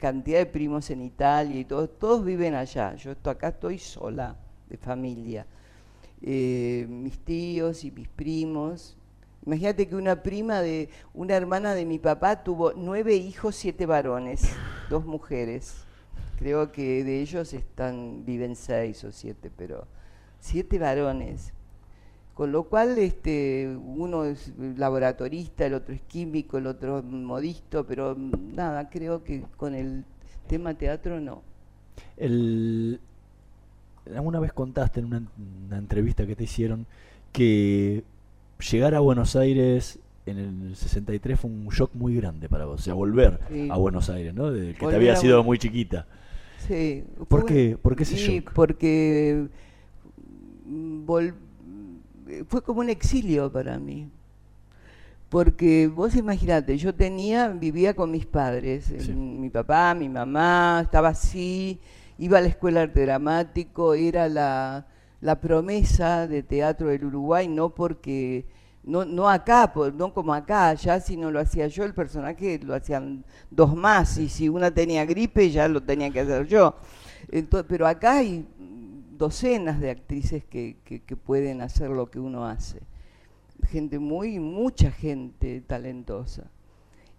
cantidad de primos en Italia y todos, todos viven allá. Yo estoy acá estoy sola de familia. Eh, mis tíos y mis primos. Imagínate que una prima de, una hermana de mi papá tuvo nueve hijos, siete varones, dos mujeres. Creo que de ellos están, viven seis o siete, pero siete varones. Con lo cual, este, uno es laboratorista, el otro es químico, el otro modisto, pero nada, creo que con el tema teatro no. El, alguna vez contaste en una, una entrevista que te hicieron que llegar a Buenos Aires en el 63 fue un shock muy grande para vos. O sea, volver Sí. a Buenos Aires, ¿no? Que te había sido muy chiquita. Sí. ¿Por fue- qué? ¿Por qué ese sí, shock? Porque vol- fue como un exilio para mí. Porque vos imaginate, yo tenía, vivía con mis padres, Sí. mi papá, mi mamá, estaba así, iba a la escuela de arte dramático, era la, la promesa de teatro del Uruguay, no porque, no, no acá, por- no como acá, ya si no lo hacía yo, el personaje lo hacían dos más, y si una tenía gripe ya lo tenía que hacer yo. Ento- pero acá hay docenas de actrices que, pueden hacer lo que uno hace. Gente muy, mucha gente talentosa.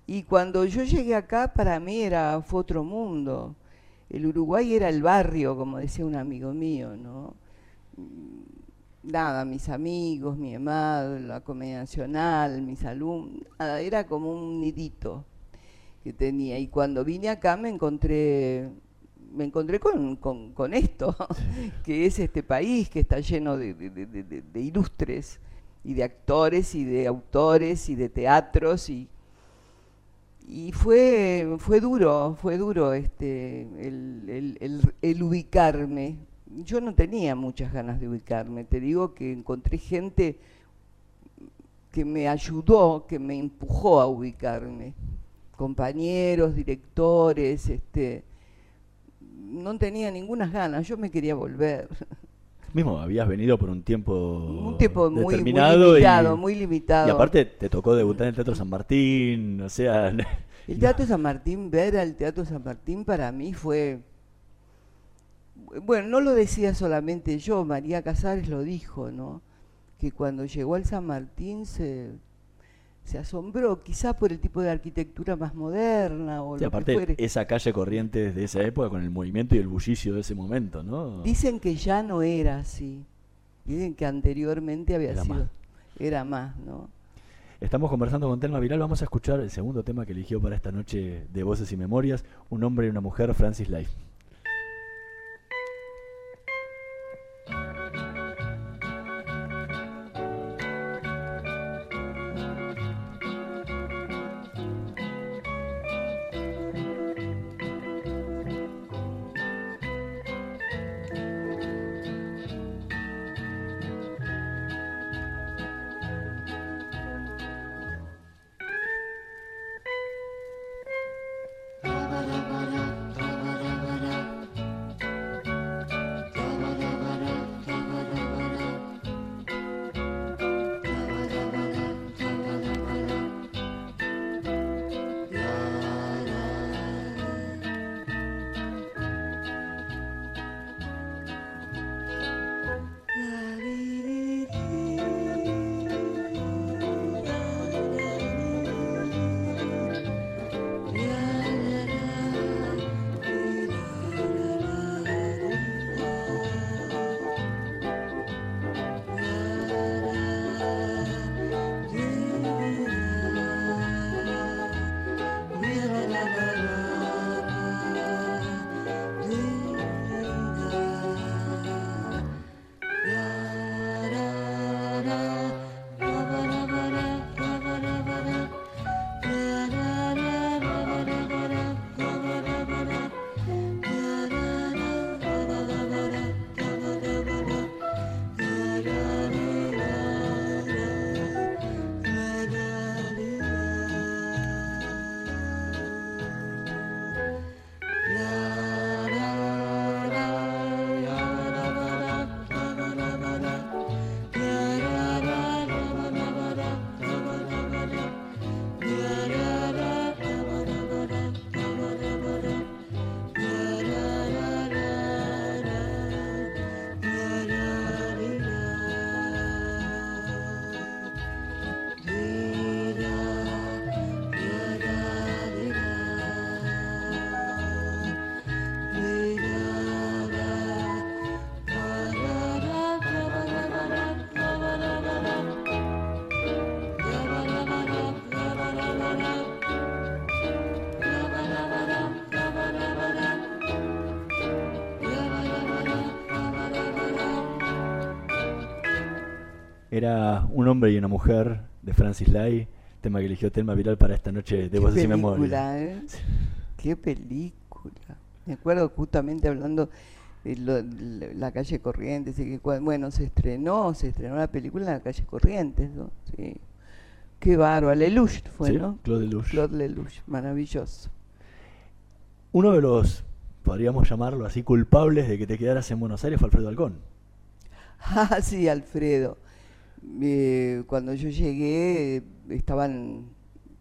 Y cuando yo llegué acá, para mí era, fue otro mundo. El Uruguay era el barrio, como decía un amigo mío, ¿no? Nada, mis amigos, mi EMAD, la Comedia Nacional, mis alumnos, era como un nidito que tenía. Y cuando vine acá me encontré, me encontré con, con- esto, que es este país que está lleno de, de- ilustres y de actores y de autores y de teatros y, y fue, fue duro, fue duro este, el- el ubicarme. Yo no tenía muchas ganas de ubicarme, te digo que encontré gente que me ayudó, que me empujó a ubicarme. Compañeros, directores, este, no tenía ninguna ganas, yo me quería volver. Mismo habías venido por un tiempo, Un tiempo muy, limitado, y, muy limitado. y aparte te tocó debutar en el Teatro San Martín, o sea... El Teatro San Martín, ver al Teatro San Martín para mí fue... Bueno, no lo decía solamente yo, María Casares lo dijo, ¿no? Que cuando llegó al San Martín se, se asombró, quizá por el tipo de arquitectura más moderna o lo aparte, que fuere. esa calle Corrientes de esa época con el movimiento y el bullicio de ese momento, ¿no? Dicen que ya no era así. Dicen que anteriormente había Era sido... más. Era más, ¿no? Estamos conversando con Telma Viral. Vamos a escuchar el segundo tema que eligió para esta noche de Voces y Memorias: Un hombre y una mujer, Francis Life. Era Un hombre y una mujer de Francis Lai, tema que eligió Telma Viral para esta noche de Voces y Memoria. ¿eh? Qué película. Me acuerdo justamente hablando de lo- la calle Corrientes, y que bueno, se estrenó, se estrenó la película en la calle Corrientes, ¿no? Sí. Qué bárbaro, Lelouch fue, Sí, ¿no? Claude Lelouch. Claude Lelouch, maravilloso. Uno de los, podríamos llamarlo así, culpables de que te quedaras en Buenos Aires fue Alfredo Alcón. Ah, sí, Alfredo. Eh, cuando yo llegué, estaban,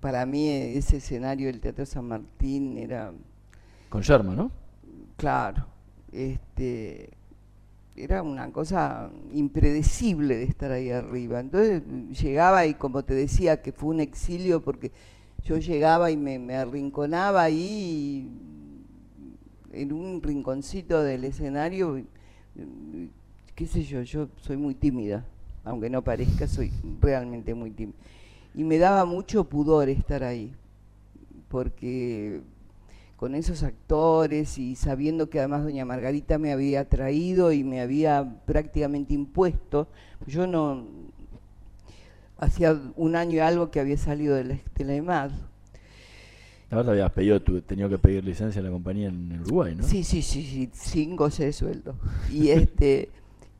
para mí ese escenario del Teatro San Martín era, Con Sherman, ¿no? claro, este, era una cosa impredecible de estar ahí arriba. Entonces llegaba y como te decía, que fue un exilio porque yo llegaba y me, me arrinconaba ahí en un rinconcito del escenario, qué sé yo, yo soy muy tímida, aunque no parezca, soy realmente muy tímida. Y me daba mucho pudor estar ahí, porque con esos actores y sabiendo que además doña Margarita me había traído y me había prácticamente impuesto, yo no, hacía un año y algo que había salido de la, de la EMAD, La verdad habías pedido, tu- tenido que pedir licencia a la compañía en, en Uruguay, ¿no? Sí, sí, sí, sí, sin goce de sueldo. Y este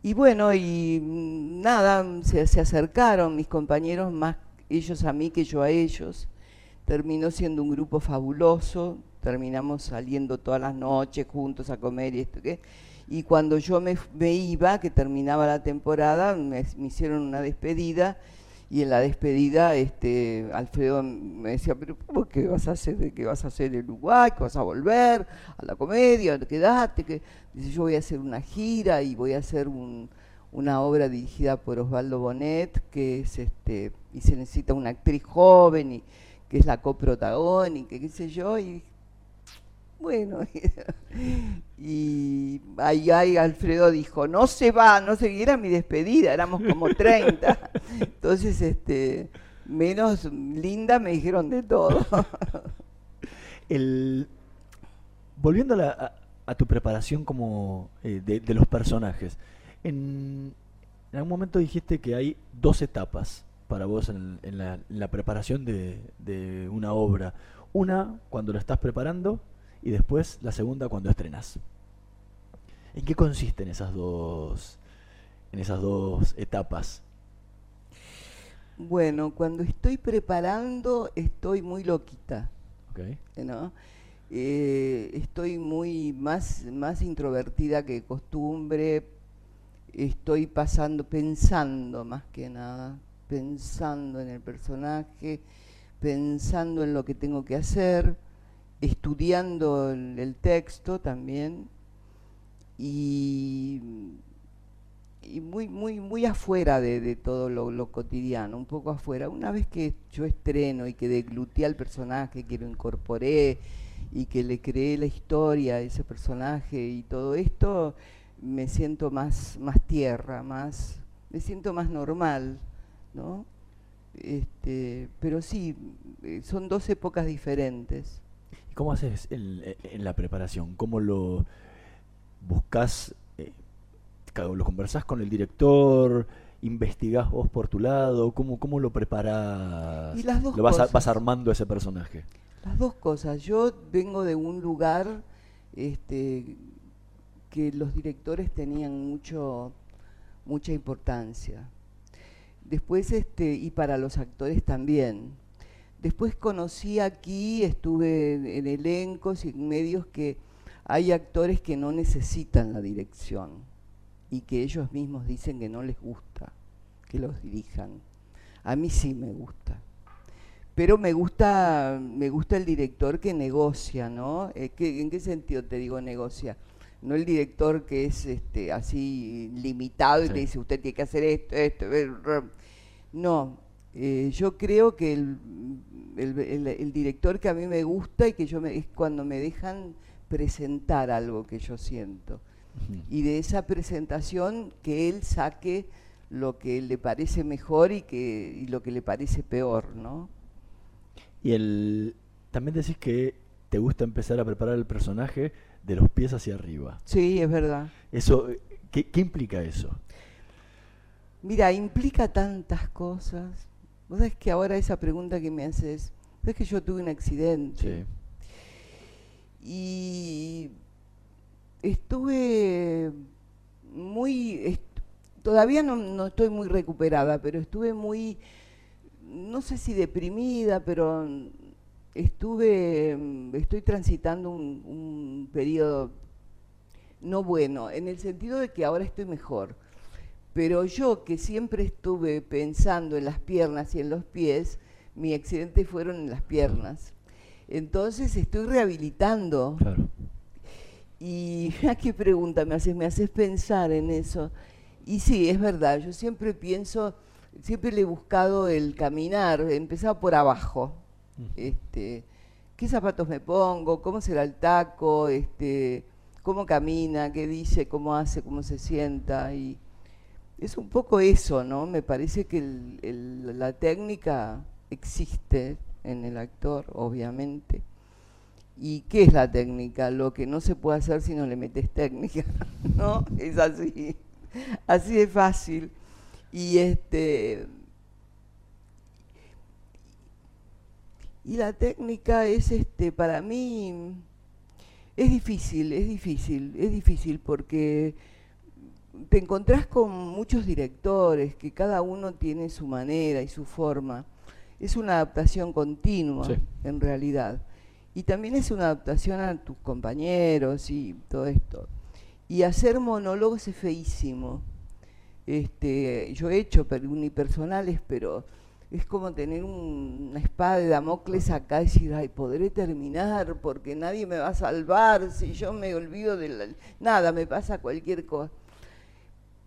y bueno, y mm, nada, se, acercaron mis compañeros, más ellos a mí que yo a ellos. Terminó siendo un grupo fabuloso, terminamos saliendo todas las noches juntos a comer y esto que. Y cuando yo me, iba, que terminaba la temporada, me, hicieron una despedida y en la despedida este Alfredo me decía, pero ¿cómo que vas a hacer? ¿Qué vas a hacer en Uruguay? ¿Que vas a volver a la comedia? Quedate. Que... Dice, yo voy a hacer una gira y voy a hacer un- una obra dirigida por Osvaldo Bonet, que es este, y se necesita una actriz joven y que es la coprotagónica, qué sé yo, y bueno, y ahí, ahí Alfredo dijo, no se va, no se era mi despedida, éramos como 30. Entonces, este, menos linda me dijeron de todo. El, volviendo a, la- a- tu preparación como eh, de, de los personajes, en, en algún momento dijiste que hay dos etapas para vos en, en la, en la preparación de, de una obra. Una cuando la estás preparando y después la segunda cuando estrenas. ¿En qué consisten esas dos, en esas dos etapas? Bueno, cuando estoy preparando estoy muy loquita, ¿ok? ¿no? Eh, estoy muy más, más introvertida que costumbre, estoy pasando, pensando más que nada, pensando en el personaje, pensando en lo que tengo que hacer, estudiando el, texto también y, muy, muy, muy afuera de, de todo lo, lo cotidiano, un poco afuera. Una vez que yo estreno y que degluté al personaje, que lo incorporé y que le creé la historia a ese personaje y todo esto, me siento más, más tierra, más, me siento más normal, ¿no? Este, pero sí, eh, son dos épocas diferentes. ¿Y ¿Cómo haces en, en la preparación? ¿Cómo lo buscas? eh, ¿Lo conversás con el director? ¿Investigás vos por tu lado? ¿Cómo, cómo lo dos ¿Lo vas, a- vas armando ese personaje? Las dos cosas. Yo vengo de un lugar este, que los directores tenían mucho, mucha importancia. Después, este, y para los actores también. Después conocí aquí, estuve en, en elencos y en medios que hay actores que no necesitan la dirección y que ellos mismos dicen que no les gusta que los dirijan. A mí sí me gusta pero me gusta me gusta el director que negocia no Eh, ¿qué- en qué sentido te digo negocia no el director que es este así limitado y Sí. te dice usted tiene que hacer esto esto eh, no eh, yo creo que el, el- el- el director que a mí me gusta y que yo me, es cuando me dejan presentar algo que yo siento. Y de esa presentación que él saque lo que le parece mejor y que y lo que le parece peor no Y el, también decís que te gusta empezar a preparar el personaje de los pies hacia arriba. Sí, es verdad. Eso, ¿qué, qué implica eso? Mira, implica tantas cosas. Vos sabés que ahora esa pregunta que me haces, sabés que yo tuve un accidente. Y estuve muy, est- todavía no, no estoy muy recuperada, pero estuve muy, no sé si deprimida, pero estuve, mm, estoy transitando un, un periodo no bueno, en el sentido de que ahora estoy mejor. Pero yo que siempre estuve pensando en las piernas y en los pies, mi accidente fueron en las piernas. Entonces estoy rehabilitando. Claro. Y mira qué pregunta me haces, me haces pensar en eso. Y sí, es verdad, yo siempre pienso, siempre le he buscado el caminar, he empezado por abajo. Este, ¿Qué zapatos me pongo? ¿Cómo será el taco? Este, ¿Cómo camina? ¿Qué dice? ¿Cómo hace? ¿Cómo se sienta? Y es un poco eso, ¿no? Me parece que el- el- la técnica existe en el actor, obviamente. ¿Y qué es la técnica? Lo que no se puede hacer si no le metes técnica, ¿no? Es así, así de fácil. Y este y la técnica es este para mí es difícil, es difícil, es difícil porque te encontrás con muchos directores que cada uno tiene su manera y su forma. Es una adaptación continua, Sí. en realidad. Y también es una adaptación a tus compañeros y todo esto. Y hacer monólogos es feísimo. Este, yo he hecho per- unipersonales, pero es como tener un- una espada de Damocles acá y decir, ay, podré terminar porque nadie me va a salvar si yo me olvido de la- nada, me pasa cualquier cosa.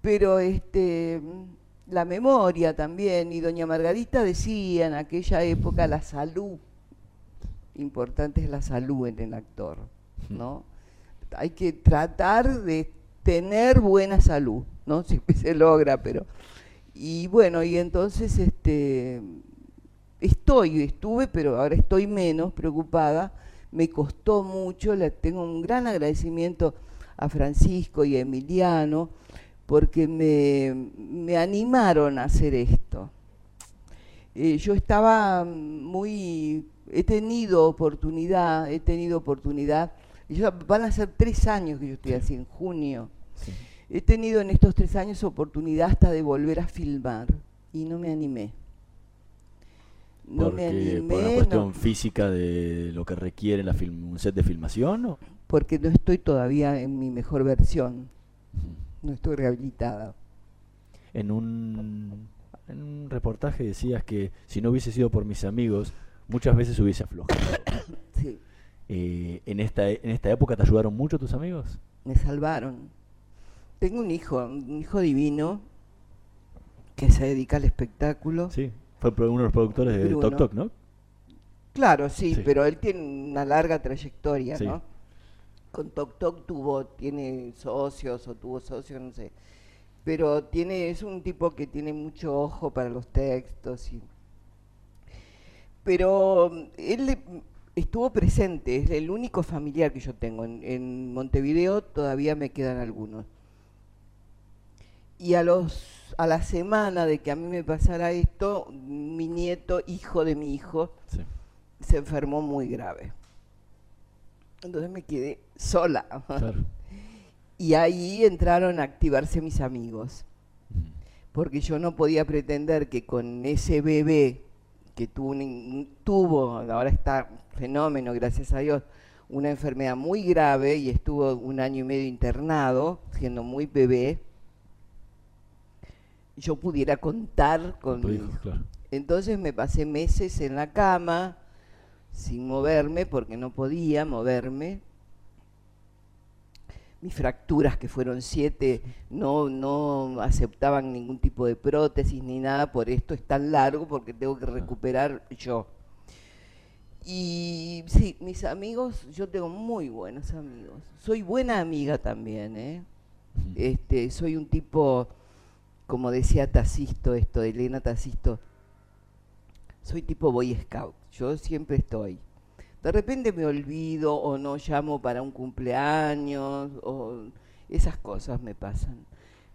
Pero este, la memoria también, y doña Margarita decía en aquella época la salud, importante es la salud en el actor, ¿no? Hay que tratar de tener buena salud, ¿no? Siempre se logra, pero... Y bueno, y entonces este, estoy, estuve, pero ahora estoy menos preocupada. Me costó mucho, tengo un gran agradecimiento a Francisco y a Emiliano, porque me, me animaron a hacer esto. Eh, yo estaba muy, he tenido oportunidad, he tenido oportunidad, van a ser tres años que yo estoy así, en junio. He tenido en estos tres años oportunidad hasta de volver a filmar y no me animé. No Porque, me animé, por una no- cuestión física de lo que requiere la film- un set de filmación. ¿o? porque no estoy todavía en mi mejor versión, no estoy rehabilitada. En un, en un reportaje decías que si no hubiese sido por mis amigos, muchas veces hubiese aflojado. Sí, Eh, en, esta, en esta época te ayudaron mucho tus amigos? me salvaron. Tengo un hijo, un hijo divino que se dedica al espectáculo. Sí, fue uno de los productores de. Tok Tok, ¿no? Claro, sí, Sí. pero él tiene una larga trayectoria, Sí. ¿no? Con Tok Tok tuvo, tiene socios o tuvo socios, no sé. Pero tiene, es un tipo que tiene mucho ojo para los textos y pero mm, él estuvo presente, es el único familiar que yo tengo. En, en Montevideo todavía me quedan algunos. Y a los a la semana de que a mí me pasara esto, mi nieto, hijo de mi hijo, Sí. se enfermó muy grave. Entonces me quedé sola. Claro. Y ahí entraron a activarse mis amigos. Porque yo no podía pretender que con ese bebé que tuvo, un- tuvo, ahora está fenómeno, gracias a Dios, una enfermedad muy grave y estuvo un año y medio internado, siendo muy bebé, yo pudiera contar con mi hijo, hijo. claro. Entonces me pasé meses en la cama, sin moverme, porque no podía moverme. Mis fracturas, que fueron siete, no, no aceptaban ningún tipo de prótesis ni nada, por esto es tan largo, porque tengo que recuperar yo. Y sí, mis amigos, yo tengo muy buenos amigos. Soy buena amiga también, ¿eh? Este, soy un tipo, como decía Tacisto, esto Elena Tacisto, soy tipo Boy Scout, yo siempre estoy. De repente me olvido o no llamo para un cumpleaños o esas cosas me pasan.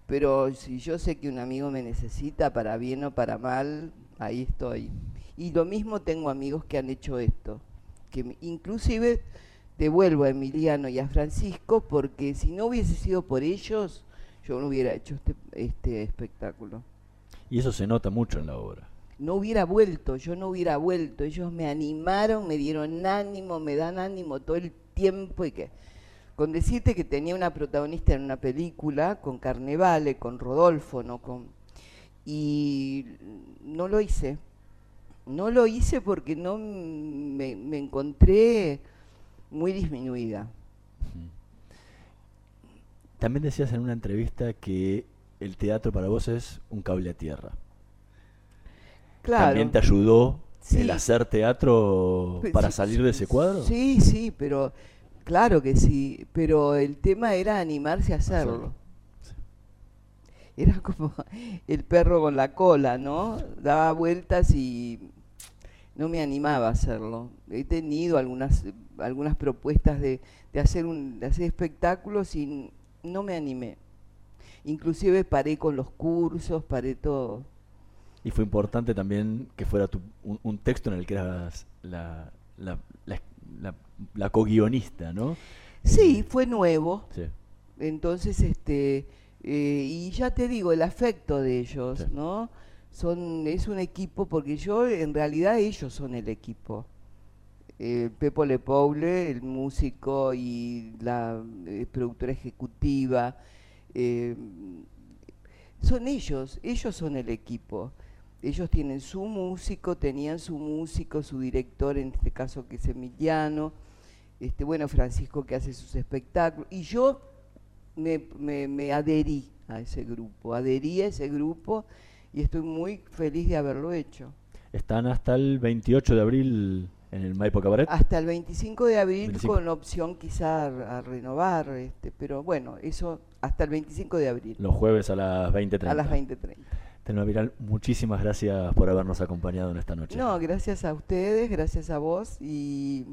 Pero si yo sé que un amigo me necesita para bien o para mal, ahí estoy. Y lo mismo tengo amigos que han hecho esto, que inclusive devuelvo a Emiliano y a Francisco porque si no hubiese sido por ellos, yo no hubiera hecho este, este espectáculo. Y eso se nota mucho en la obra. No hubiera vuelto, yo no hubiera vuelto. Ellos me animaron, me dieron ánimo, me dan ánimo todo el tiempo y que con decirte que tenía una protagonista en una película con Carnevale, con Rodolfo, no con y no lo hice. No lo hice porque no me, me encontré muy disminuida. También decías en una entrevista que el teatro para vos es un cable a tierra. Claro. ¿También te ayudó Sí. el hacer teatro Pues para sí, salir de ese cuadro? Sí, sí, pero claro que sí, pero el tema era animarse a hacerlo. Era como el perro con la cola, ¿no? Daba vueltas y no me animaba a hacerlo. He tenido algunas algunas propuestas de, de hacer un de hacer espectáculos y no me animé. Inclusive paré con los cursos, paré todo. Y fue importante también que fuera tu- un, un texto en el que eras la, la, la, la- la co-guionista, ¿no? Sí, fue nuevo. Sí. Entonces, este, eh, y ya te digo, el afecto de ellos, Sí. ¿no? Son, es un equipo, porque yo, en realidad, ellos son el equipo. Eh, Pepo Le Poule, el músico y la eh, productora ejecutiva, eh, son ellos, ellos son el equipo. Ellos tienen su músico, tenían su músico, su director, en este caso que es Emiliano, este, bueno, Francisco que hace sus espectáculos, y yo me- me adherí a ese grupo, adherí a ese grupo y estoy muy feliz de haberlo hecho. Están hasta el 28 de abril en el Maipo Cabaret. Hasta el 25 de abril 25. con opción quizá a, a renovar, este, pero bueno, eso hasta el 25 de abril, Los jueves a las 20.30. a las 20.30. Telma Viral, muchísimas gracias por habernos acompañado en esta noche. No, gracias a ustedes, gracias a vos y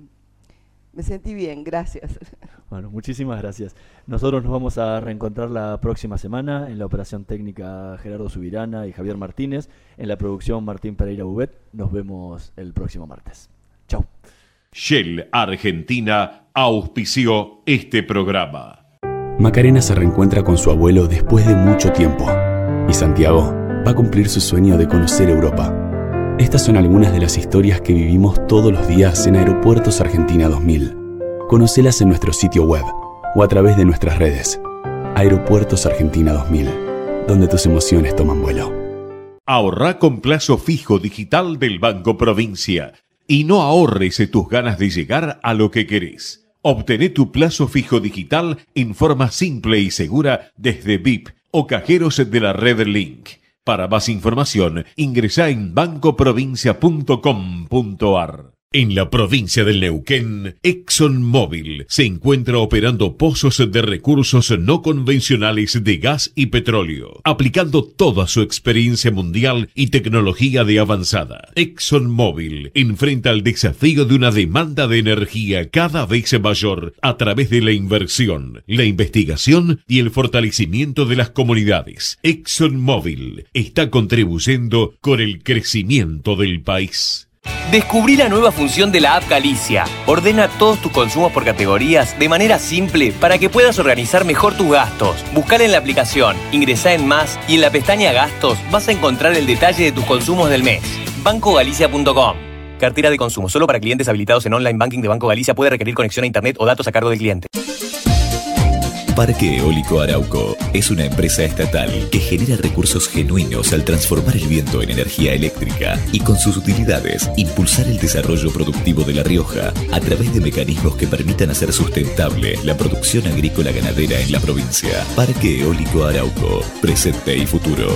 me sentí bien, gracias. Bueno, muchísimas gracias. Nosotros nos vamos a reencontrar la próxima semana en la operación técnica Gerardo Subirana y Javier Martínez, en la producción Martín Pereira Bubet. Nos vemos el próximo martes. Shell Argentina auspició este programa. Macarena se reencuentra con su abuelo después de mucho tiempo. Y Santiago va a cumplir su sueño de conocer Europa. Estas son algunas de las historias que vivimos todos los días en Aeropuertos Argentina 2000. Conocelas en nuestro sitio web o a través de nuestras redes. Aeropuertos Argentina 2000, donde tus emociones toman vuelo. Ahorrá con plazo fijo digital del Banco Provincia y no ahorres tus ganas de llegar a lo que querés. Obtené tu plazo fijo digital en forma simple y segura desde VIP o cajeros de la red Link. Para más información, ingresa en bancoprovincia.com.ar. En la provincia del Neuquén, ExxonMobil se encuentra operando pozos de recursos no convencionales de gas y petróleo, aplicando toda su experiencia mundial y tecnología de avanzada. ExxonMobil enfrenta el desafío de una demanda de energía cada vez mayor a través de la inversión, la investigación y el fortalecimiento de las comunidades. ExxonMobil está contribuyendo con el crecimiento del país. Descubrí la nueva función de la app Galicia. Ordena todos tus consumos por categorías de manera simple para que puedas organizar mejor tus gastos. Buscala en la aplicación, ingresá en más y en la pestaña Gastos vas a encontrar el detalle de tus consumos del mes. BancoGalicia.com Cartera de consumo solo para clientes habilitados en online banking de Banco Galicia puede requerir conexión a internet o datos a cargo del cliente. Parque Eólico Arauco es una empresa estatal que genera recursos genuinos al transformar el viento en energía eléctrica y con sus utilidades impulsar el desarrollo productivo de La Rioja a través de mecanismos que permitan hacer sustentable la producción agrícola ganadera en la provincia. Parque Eólico Arauco, presente y futuro.